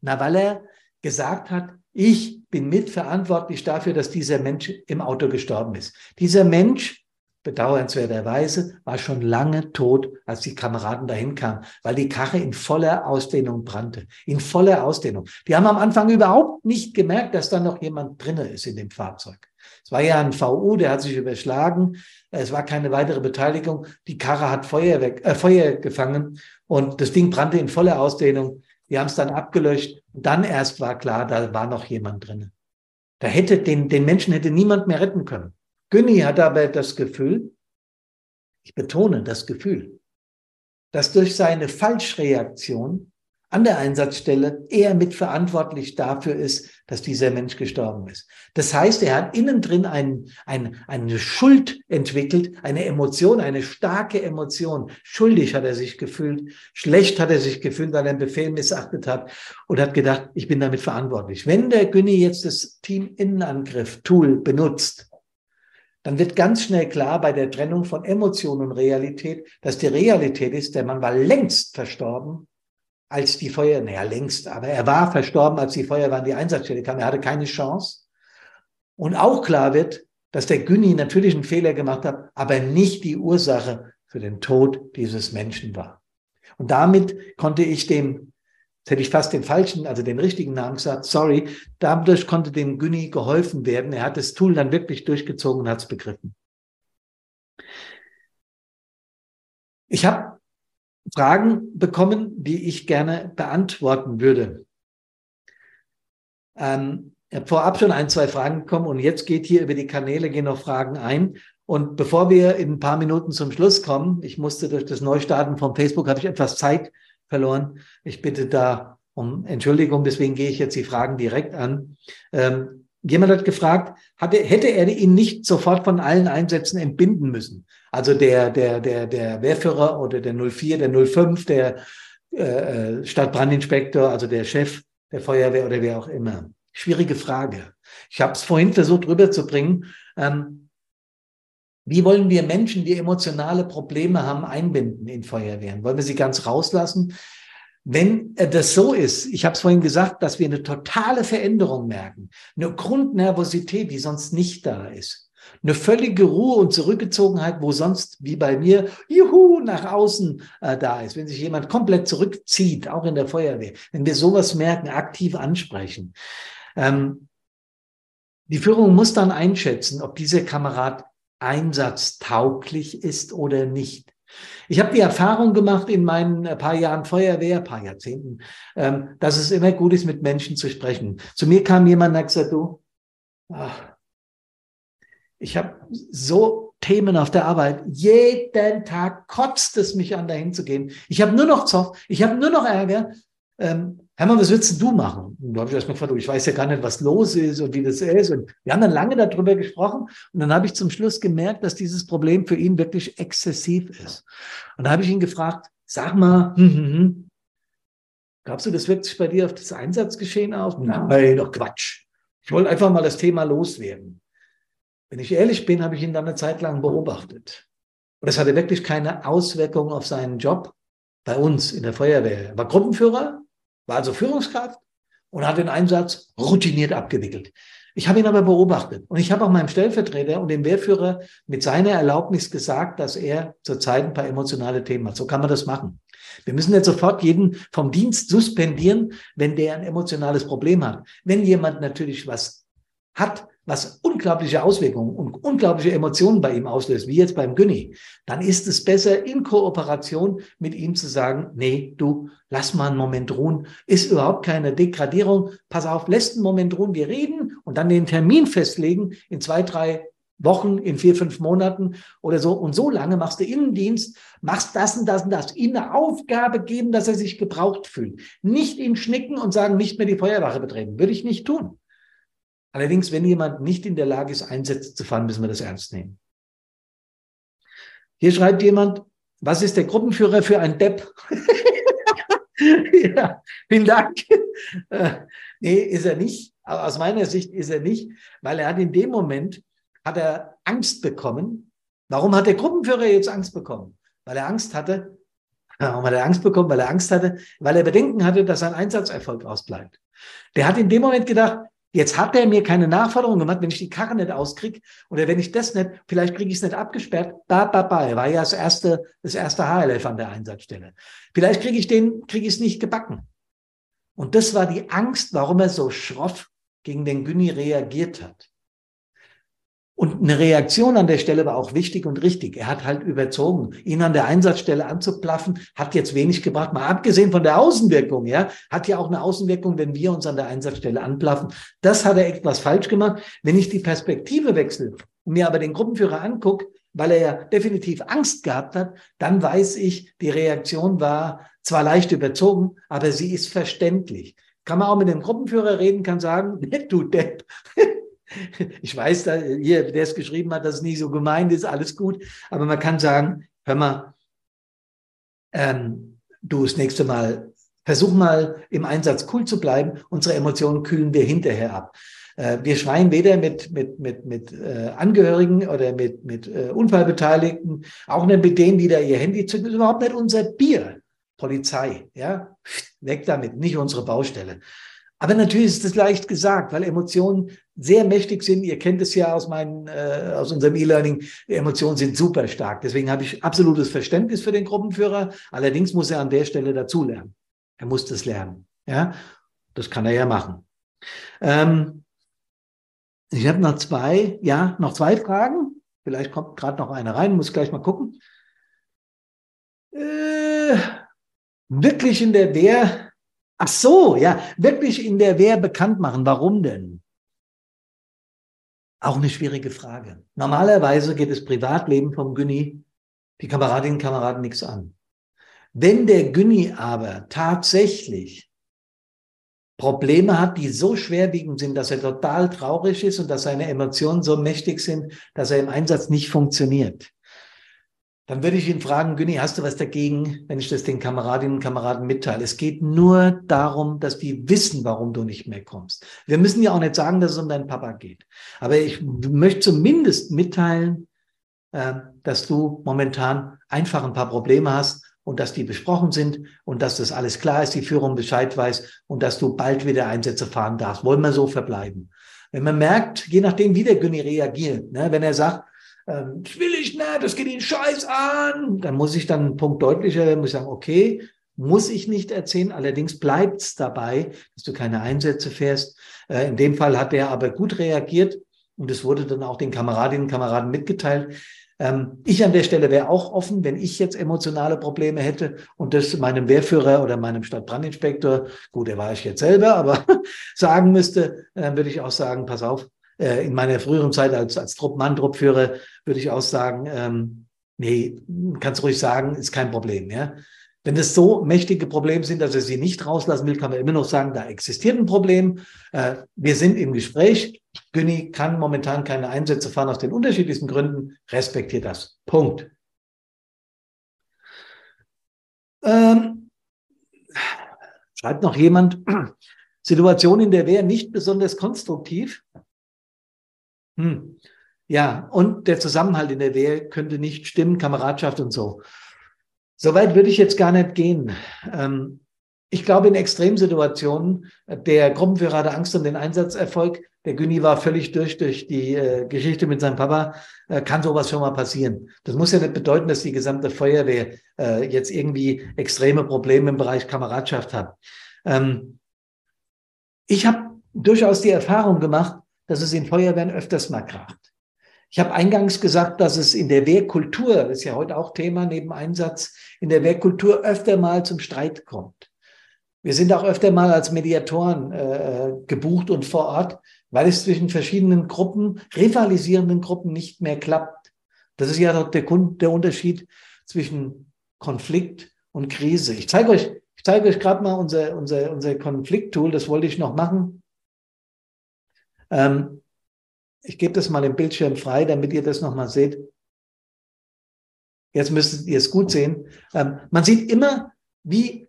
Na, weil er gesagt hat, ich bin mitverantwortlich dafür, dass dieser Mensch im Auto gestorben ist. Dieser Mensch, bedauernswerterweise, war schon lange tot, als die Kameraden dahin kamen, weil die Karre in voller Ausdehnung brannte. In voller Ausdehnung. Die haben am Anfang überhaupt nicht gemerkt, dass da noch jemand drinne ist in dem Fahrzeug. Es war ja ein VU, der hat sich überschlagen. Es war keine weitere Beteiligung. Die Karre hat Feuer, weg, äh, Feuer gefangen und das Ding brannte in voller Ausdehnung. Die haben es dann abgelöscht und dann erst war klar, da war noch jemand drin. Da hätte den, den Menschen hätte niemand mehr retten können. Günni hat aber das Gefühl, ich betone das Gefühl, dass durch seine Falschreaktion an der Einsatzstelle er mitverantwortlich dafür ist, dass dieser Mensch gestorben ist. Das heißt, er hat innen drin ein, ein, eine Schuld entwickelt, eine Emotion, eine starke Emotion. Schuldig hat er sich gefühlt, schlecht hat er sich gefühlt, weil er einen Befehl missachtet hat und hat gedacht, ich bin damit verantwortlich. Wenn der Günni jetzt das Team Innenangriff Tool benutzt, dann wird ganz schnell klar bei der Trennung von Emotion und Realität, dass die Realität ist, der Mann war längst verstorben als die Feuer, naja, längst, aber er war verstorben, als die Feuerwehr an die Einsatzstelle kam. Er hatte keine Chance. Und auch klar wird, dass der Günni natürlich einen Fehler gemacht hat, aber nicht die Ursache für den Tod dieses Menschen war. Und damit konnte ich dem, jetzt hätte ich fast den falschen, also den richtigen Namen gesagt, sorry, dadurch konnte dem Günni geholfen werden. Er hat das Tool dann wirklich durchgezogen und hat es begriffen. Ich habe Fragen bekommen, die ich gerne beantworten würde. Ähm, ich habe vorab schon ein, zwei Fragen bekommen und jetzt geht hier über die Kanäle, gehen noch Fragen ein. Und bevor wir in ein paar Minuten zum Schluss kommen, ich musste durch das Neustarten von Facebook, habe ich etwas Zeit verloren. Ich bitte da um Entschuldigung, deswegen gehe ich jetzt die Fragen direkt an. Ähm, jemand hat gefragt, hatte, hätte er ihn nicht sofort von allen Einsätzen entbinden müssen? Also der, der, der, der Wehrführer oder der 04, der 05, der äh, äh, Stadtbrandinspektor, also der Chef der Feuerwehr oder wer auch immer. Schwierige Frage. Ich habe es vorhin versucht rüberzubringen. Ähm, wie wollen wir Menschen, die emotionale Probleme haben, einbinden in Feuerwehren? Wollen wir sie ganz rauslassen? Wenn das so ist, ich habe es vorhin gesagt, dass wir eine totale Veränderung merken, eine Grundnervosität, die sonst nicht da ist, eine völlige Ruhe und Zurückgezogenheit, wo sonst wie bei mir, juhu, nach außen äh, da ist, wenn sich jemand komplett zurückzieht, auch in der Feuerwehr, wenn wir sowas merken, aktiv ansprechen. Ähm, die Führung muss dann einschätzen, ob dieser Kamerad einsatztauglich ist oder nicht. Ich habe die Erfahrung gemacht in meinen äh, paar Jahren Feuerwehr, paar Jahrzehnten, ähm, dass es immer gut ist, mit Menschen zu sprechen. Zu mir kam jemand und hat gesagt, du, ach, ich habe so Themen auf der Arbeit. Jeden Tag kotzt es mich an, dahin zu gehen. Ich habe nur noch Zoff, ich habe nur noch Ärger. Ähm, Hermann, was willst du machen? Und da habe ich erstmal gefragt, ich weiß ja gar nicht, was los ist und wie das ist. Und wir haben dann lange darüber gesprochen. Und dann habe ich zum Schluss gemerkt, dass dieses Problem für ihn wirklich exzessiv ist. Und da habe ich ihn gefragt, sag mal, hm, hm, hm, glaubst du, das wirkt sich bei dir auf das Einsatzgeschehen aus? Nein, doch Quatsch. Ich wollte einfach mal das Thema loswerden. Wenn ich ehrlich bin, habe ich ihn dann eine Zeit lang beobachtet. Und das hatte wirklich keine Auswirkung auf seinen Job bei uns in der Feuerwehr. Er war Gruppenführer, war also Führungskraft und hat den Einsatz routiniert abgewickelt. Ich habe ihn aber beobachtet und ich habe auch meinem Stellvertreter und dem Wehrführer mit seiner Erlaubnis gesagt, dass er zurzeit ein paar emotionale Themen hat. So kann man das machen. Wir müssen nicht sofort jeden vom Dienst suspendieren, wenn der ein emotionales Problem hat. Wenn jemand natürlich was hat, was unglaubliche Auswirkungen und unglaubliche Emotionen bei ihm auslöst, wie jetzt beim Günni, dann ist es besser, in Kooperation mit ihm zu sagen, nee, du, lass mal einen Moment ruhen, ist überhaupt keine Degradierung, pass auf, lässt einen Moment ruhen, wir reden und dann den Termin festlegen in zwei, drei Wochen, in vier, fünf Monaten oder so. Und so lange machst du Innendienst, machst das und das und das. Ihm eine Aufgabe geben, dass er sich gebraucht fühlt. Nicht ihn schnicken und sagen, nicht mehr die Feuerwache betreten. Würde ich nicht tun. Allerdings, wenn jemand nicht in der Lage ist, Einsätze zu fahren, müssen wir das ernst nehmen. Hier schreibt jemand, was ist der Gruppenführer für ein Depp? ja, vielen Dank. Äh, nee, ist er nicht. Aber aus meiner Sicht ist er nicht, weil er hat in dem Moment, hat er Angst bekommen. Warum hat der Gruppenführer jetzt Angst bekommen? Weil er Angst hatte. Warum hat er Angst bekommen? Weil er Angst hatte, weil er Bedenken hatte, dass sein Einsatzerfolg ausbleibt. Der hat in dem Moment gedacht, Jetzt hat er mir keine Nachforderung gemacht, wenn ich die Karre nicht auskriege oder wenn ich das nicht, vielleicht kriege ich es nicht abgesperrt. Ba, ba, ba. War ja das erste, das erste HLF an der Einsatzstelle. Vielleicht kriege ich den, kriege ich es nicht gebacken. Und das war die Angst, warum er so schroff gegen den Günni reagiert hat. Und eine Reaktion an der Stelle war auch wichtig und richtig. Er hat halt überzogen. Ihn an der Einsatzstelle anzuplaffen, hat jetzt wenig gebracht. Mal abgesehen von der Außenwirkung, ja, hat ja auch eine Außenwirkung, wenn wir uns an der Einsatzstelle anplaffen. Das hat er etwas falsch gemacht. Wenn ich die Perspektive wechsle und mir aber den Gruppenführer angucke, weil er ja definitiv Angst gehabt hat, dann weiß ich, die Reaktion war zwar leicht überzogen, aber sie ist verständlich. Kann man auch mit dem Gruppenführer reden, kann sagen, du Depp, ich weiß, da, hier, der es geschrieben hat, dass es nicht so gemeint ist, alles gut. Aber man kann sagen, hör mal, ähm, du das nächste Mal, versuch mal im Einsatz cool zu bleiben. Unsere Emotionen kühlen wir hinterher ab. Äh, wir schreien weder mit, mit, mit, mit äh, Angehörigen oder mit, mit äh, Unfallbeteiligten, auch nicht mit denen, die da ihr Handy zücken. Das ist überhaupt nicht unser Bier. Polizei, ja, weg damit, nicht unsere Baustelle. Aber natürlich ist das leicht gesagt, weil Emotionen sehr mächtig sind. Ihr kennt es ja aus, meinen, äh, aus unserem E-Learning. Emotionen sind super stark. Deswegen habe ich absolutes Verständnis für den Gruppenführer. Allerdings muss er an der Stelle dazulernen. Er muss das lernen. Ja, das kann er ja machen. Ähm, ich habe noch zwei, ja, noch zwei Fragen. Vielleicht kommt gerade noch eine rein, muss gleich mal gucken. Äh, wirklich in der Wehr Ach so, ja, wirklich in der Wehr bekannt machen. Warum denn? Auch eine schwierige Frage. Normalerweise geht das Privatleben vom Günni die Kameradinnen und Kameraden nichts an. Wenn der Günni aber tatsächlich Probleme hat, die so schwerwiegend sind, dass er total traurig ist und dass seine Emotionen so mächtig sind, dass er im Einsatz nicht funktioniert, dann würde ich ihn fragen, Günni, hast du was dagegen, wenn ich das den Kameradinnen und Kameraden mitteile? Es geht nur darum, dass die wissen, warum du nicht mehr kommst. Wir müssen ja auch nicht sagen, dass es um deinen Papa geht. Aber ich möchte zumindest mitteilen, äh, dass du momentan einfach ein paar Probleme hast und dass die besprochen sind und dass das alles klar ist, die Führung Bescheid weiß und dass du bald wieder Einsätze fahren darfst. Wollen wir so verbleiben? Wenn man merkt, je nachdem, wie der Günni reagiert, ne, wenn er sagt, ähm, das will ich nicht, das geht ihn scheiß an, dann muss ich dann einen Punkt deutlicher, muss ich sagen, okay, muss ich nicht erzählen. Allerdings bleibt es dabei, dass du keine Einsätze fährst. Äh, in dem Fall hat er aber gut reagiert und es wurde dann auch den Kameradinnen und Kameraden mitgeteilt. Ähm, ich an der Stelle wäre auch offen, wenn ich jetzt emotionale Probleme hätte und das meinem Wehrführer oder meinem Stadtbrandinspektor, gut, der war ich jetzt selber, aber sagen müsste, dann würde ich auch sagen, pass auf, äh, in meiner früheren Zeit als, als Truppmann, Truppführer, würde ich auch sagen, ähm, nee, kannst ruhig sagen, ist kein Problem, ja. Wenn es so mächtige Probleme sind, dass er sie nicht rauslassen will, kann man immer noch sagen, da existiert ein Problem. Äh, wir sind im Gespräch. Günni kann momentan keine Einsätze fahren aus den unterschiedlichsten Gründen. Respektiert das. Punkt. Ähm, schreibt noch jemand, Situation in der Wehr nicht besonders konstruktiv. Hm. Ja, und der Zusammenhalt in der Wehr könnte nicht stimmen, Kameradschaft und so. Soweit würde ich jetzt gar nicht gehen. Ähm, ich glaube, in Extremsituationen, der Gruppenführer hatte Angst um den Einsatzerfolg. Der Günni war völlig durch durch die äh, Geschichte mit seinem Papa. Äh, kann sowas schon mal passieren. Das muss ja nicht bedeuten, dass die gesamte Feuerwehr äh, jetzt irgendwie extreme Probleme im Bereich Kameradschaft hat. Ähm, ich habe durchaus die Erfahrung gemacht, dass es in Feuerwehren öfters mal kracht. Ich habe eingangs gesagt, dass es in der Wehrkultur, das ist ja heute auch Thema neben Einsatz, in der Wehrkultur öfter mal zum Streit kommt. Wir sind auch öfter mal als Mediatoren äh, gebucht und vor Ort, weil es zwischen verschiedenen Gruppen, rivalisierenden Gruppen nicht mehr klappt. Das ist ja der, der Unterschied zwischen Konflikt und Krise. Ich zeige euch, ich euch gerade mal unser, unser, unser Konflikttool, das wollte ich noch machen. Ähm, ich gebe das mal im Bildschirm frei, damit ihr das nochmal seht. Jetzt müsstet ihr es gut sehen. Ähm, man sieht immer, wie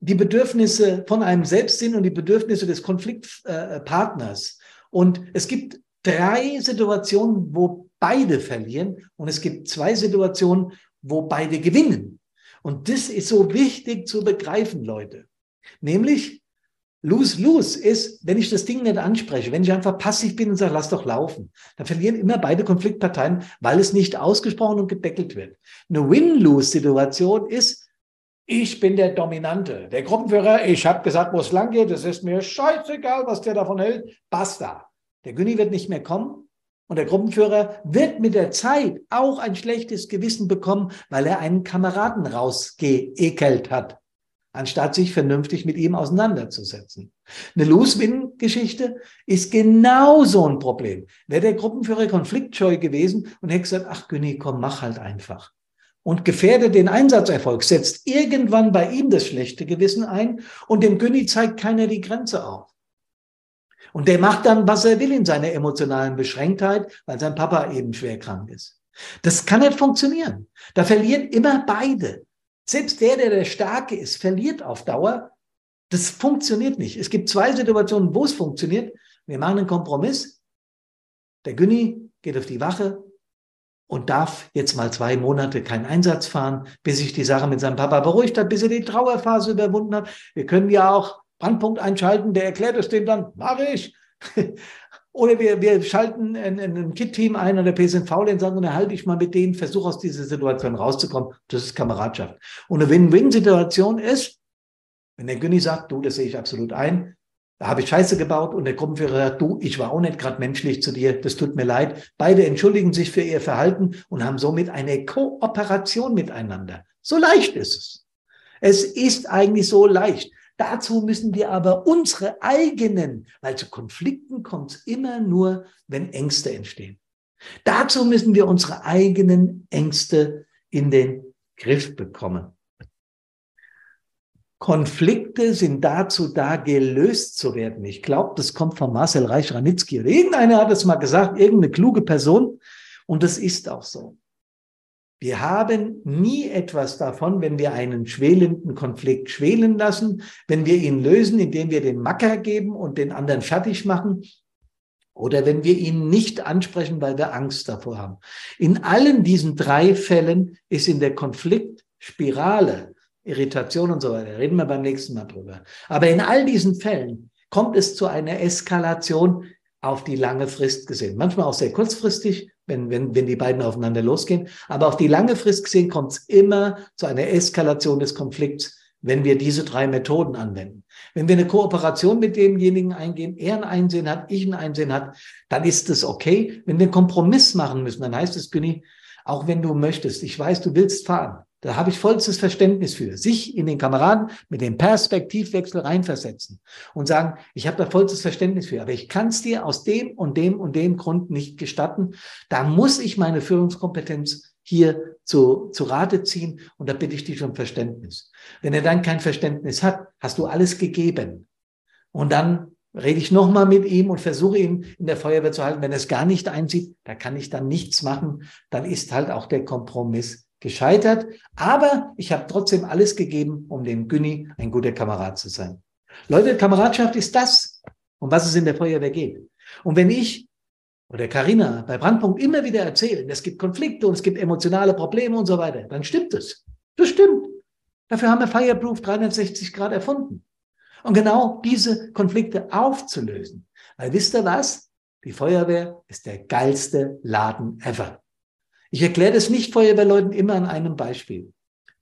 die Bedürfnisse von einem selbst sind und die Bedürfnisse des Konfliktpartners. Und es gibt drei Situationen, wo beide verlieren und es gibt zwei Situationen, wo beide gewinnen. Und das ist so wichtig zu begreifen, Leute. Nämlich, Lose-lose ist, wenn ich das Ding nicht anspreche, wenn ich einfach passiv bin und sage, lass doch laufen, dann verlieren immer beide Konfliktparteien, weil es nicht ausgesprochen und gedeckelt wird. Eine Win-Lose-Situation ist, ich bin der Dominante, der Gruppenführer, ich habe gesagt, wo es lang geht, es ist mir scheißegal, was der davon hält, basta. Der Günni wird nicht mehr kommen und der Gruppenführer wird mit der Zeit auch ein schlechtes Gewissen bekommen, weil er einen Kameraden rausgeekelt hat anstatt sich vernünftig mit ihm auseinanderzusetzen. Eine Lose-Win-Geschichte ist genau so ein Problem. Wäre der Gruppenführer konfliktscheu gewesen und hätte gesagt, ach Günni, komm, mach halt einfach. Und gefährdet den Einsatzerfolg, setzt irgendwann bei ihm das schlechte Gewissen ein und dem Günni zeigt keiner die Grenze auf. Und der macht dann, was er will in seiner emotionalen Beschränktheit, weil sein Papa eben schwer krank ist. Das kann nicht funktionieren. Da verlieren immer beide. Selbst der, der der Starke ist, verliert auf Dauer. Das funktioniert nicht. Es gibt zwei Situationen, wo es funktioniert. Wir machen einen Kompromiss. Der Günni geht auf die Wache und darf jetzt mal zwei Monate keinen Einsatz fahren, bis sich die Sache mit seinem Papa beruhigt hat, bis er die Trauerphase überwunden hat. Wir können ja auch Brandpunkt einschalten, der erklärt es dem dann, mache ich. Oder wir, wir schalten ein, ein Kit-Team ein oder PSNV und sagen, und erhalte ich mal mit denen, versuche aus dieser Situation rauszukommen. Das ist Kameradschaft. Und eine Win-Win-Situation ist, wenn der Günni sagt, du, das sehe ich absolut ein, da habe ich Scheiße gebaut und der Gruppenführer sagt, du, ich war auch nicht gerade menschlich zu dir, das tut mir leid. Beide entschuldigen sich für ihr Verhalten und haben somit eine Kooperation miteinander. So leicht ist es. Es ist eigentlich so leicht. Dazu müssen wir aber unsere eigenen, weil zu Konflikten kommt es immer nur, wenn Ängste entstehen. Dazu müssen wir unsere eigenen Ängste in den Griff bekommen. Konflikte sind dazu da, gelöst zu werden. Ich glaube, das kommt von Marcel Reich-Ranitzky irgendeiner hat es mal gesagt, irgendeine kluge Person. Und das ist auch so. Wir haben nie etwas davon, wenn wir einen schwelenden Konflikt schwelen lassen, wenn wir ihn lösen, indem wir den Macker geben und den anderen fertig machen, oder wenn wir ihn nicht ansprechen, weil wir Angst davor haben. In allen diesen drei Fällen ist in der Konflikt Spirale, Irritation und so weiter. Reden wir beim nächsten Mal drüber. Aber in all diesen Fällen kommt es zu einer Eskalation auf die lange Frist gesehen. Manchmal auch sehr kurzfristig, wenn, wenn, wenn die beiden aufeinander losgehen. Aber auf die lange Frist gesehen kommt es immer zu einer Eskalation des Konflikts, wenn wir diese drei Methoden anwenden. Wenn wir eine Kooperation mit demjenigen eingehen, er ein Einsehen hat, ich ein Einsehen hat, dann ist es okay. Wenn wir einen Kompromiss machen müssen, dann heißt es, Günni, auch wenn du möchtest, ich weiß, du willst fahren, da habe ich vollstes Verständnis für. Sich in den Kameraden mit dem Perspektivwechsel reinversetzen und sagen, ich habe da vollstes Verständnis für, aber ich kann es dir aus dem und dem und dem Grund nicht gestatten. Da muss ich meine Führungskompetenz hier zu, zu Rate ziehen und da bitte ich dich um Verständnis. Wenn er dann kein Verständnis hat, hast du alles gegeben. Und dann rede ich nochmal mit ihm und versuche ihn in der Feuerwehr zu halten. Wenn er es gar nicht einsieht, da kann ich dann nichts machen. Dann ist halt auch der Kompromiss gescheitert, aber ich habe trotzdem alles gegeben, um dem Günni ein guter Kamerad zu sein. Leute, Kameradschaft ist das, um was es in der Feuerwehr geht. Und wenn ich oder Karina bei Brandpunkt immer wieder erzählen, es gibt Konflikte und es gibt emotionale Probleme und so weiter, dann stimmt es. Das stimmt. Dafür haben wir Fireproof 360 Grad erfunden. Und genau diese Konflikte aufzulösen. Weil wisst ihr was? Die Feuerwehr ist der geilste Laden ever. Ich erkläre das nicht Feuerwehrleuten immer an einem Beispiel.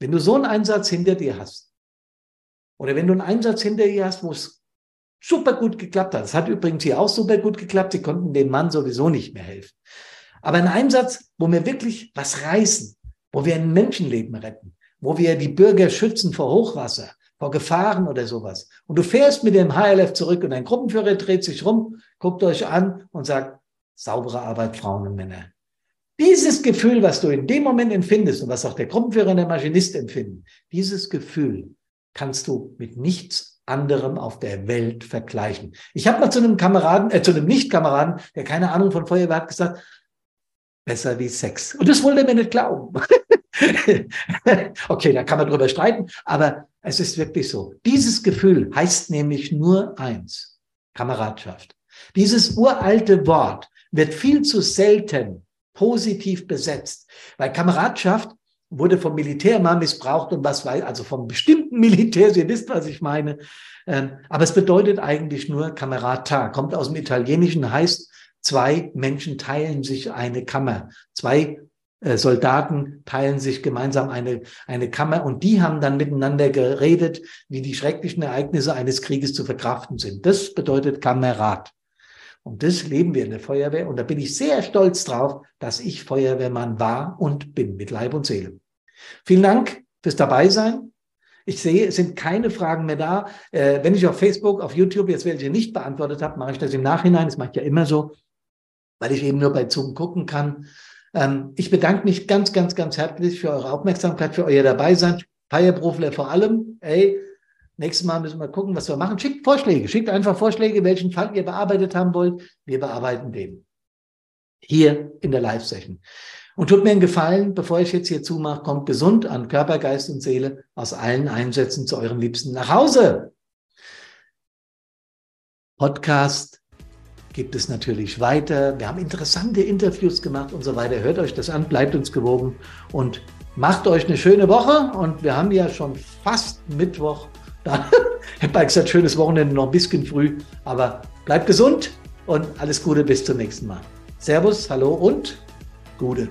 Wenn du so einen Einsatz hinter dir hast, oder wenn du einen Einsatz hinter dir hast, wo es super gut geklappt hat, es hat übrigens hier auch super gut geklappt, sie konnten dem Mann sowieso nicht mehr helfen. Aber ein Einsatz, wo wir wirklich was reißen, wo wir ein Menschenleben retten, wo wir die Bürger schützen vor Hochwasser, vor Gefahren oder sowas. Und du fährst mit dem HLF zurück und dein Gruppenführer dreht sich rum, guckt euch an und sagt, saubere Arbeit, Frauen und Männer. Dieses Gefühl, was du in dem Moment empfindest und was auch der Gruppenführer und der Maschinist empfinden, dieses Gefühl kannst du mit nichts anderem auf der Welt vergleichen. Ich habe mal zu einem Kameraden, äh, zu einem Nicht-Kameraden, der keine Ahnung von Feuerwehr hat, gesagt, besser wie Sex. Und das wollte er mir nicht glauben. okay, da kann man drüber streiten, aber es ist wirklich so. Dieses Gefühl heißt nämlich nur eins, Kameradschaft. Dieses uralte Wort wird viel zu selten positiv besetzt. Weil Kameradschaft wurde vom Militär mal missbraucht und was weiß, also vom bestimmten Militär, ihr wisst, was ich meine. Ähm, aber es bedeutet eigentlich nur Kamerata, kommt aus dem Italienischen, heißt, zwei Menschen teilen sich eine Kammer. Zwei äh, Soldaten teilen sich gemeinsam eine, eine Kammer und die haben dann miteinander geredet, wie die schrecklichen Ereignisse eines Krieges zu verkraften sind. Das bedeutet Kamerad. Und das leben wir in der Feuerwehr. Und da bin ich sehr stolz drauf, dass ich Feuerwehrmann war und bin mit Leib und Seele. Vielen Dank fürs Dabeisein. Ich sehe, es sind keine Fragen mehr da. Äh, wenn ich auf Facebook, auf YouTube jetzt welche nicht beantwortet habe, mache ich das im Nachhinein. Das mache ich ja immer so, weil ich eben nur bei Zoom gucken kann. Ähm, ich bedanke mich ganz, ganz, ganz herzlich für eure Aufmerksamkeit, für euer Dabeisein. Feierberufler vor allem. Ey, Nächstes Mal müssen wir gucken, was wir machen. Schickt Vorschläge. Schickt einfach Vorschläge, welchen Fall ihr bearbeitet haben wollt. Wir bearbeiten den. Hier in der Live-Session. Und tut mir einen Gefallen, bevor ich jetzt hier zumache, kommt gesund an Körper, Geist und Seele aus allen Einsätzen zu euren Liebsten nach Hause. Podcast gibt es natürlich weiter. Wir haben interessante Interviews gemacht und so weiter. Hört euch das an, bleibt uns gewogen und macht euch eine schöne Woche. Und wir haben ja schon fast Mittwoch. Dann hätte ich gesagt, schönes Wochenende, noch ein bisschen früh, aber bleibt gesund und alles Gute bis zum nächsten Mal. Servus, hallo und Gute.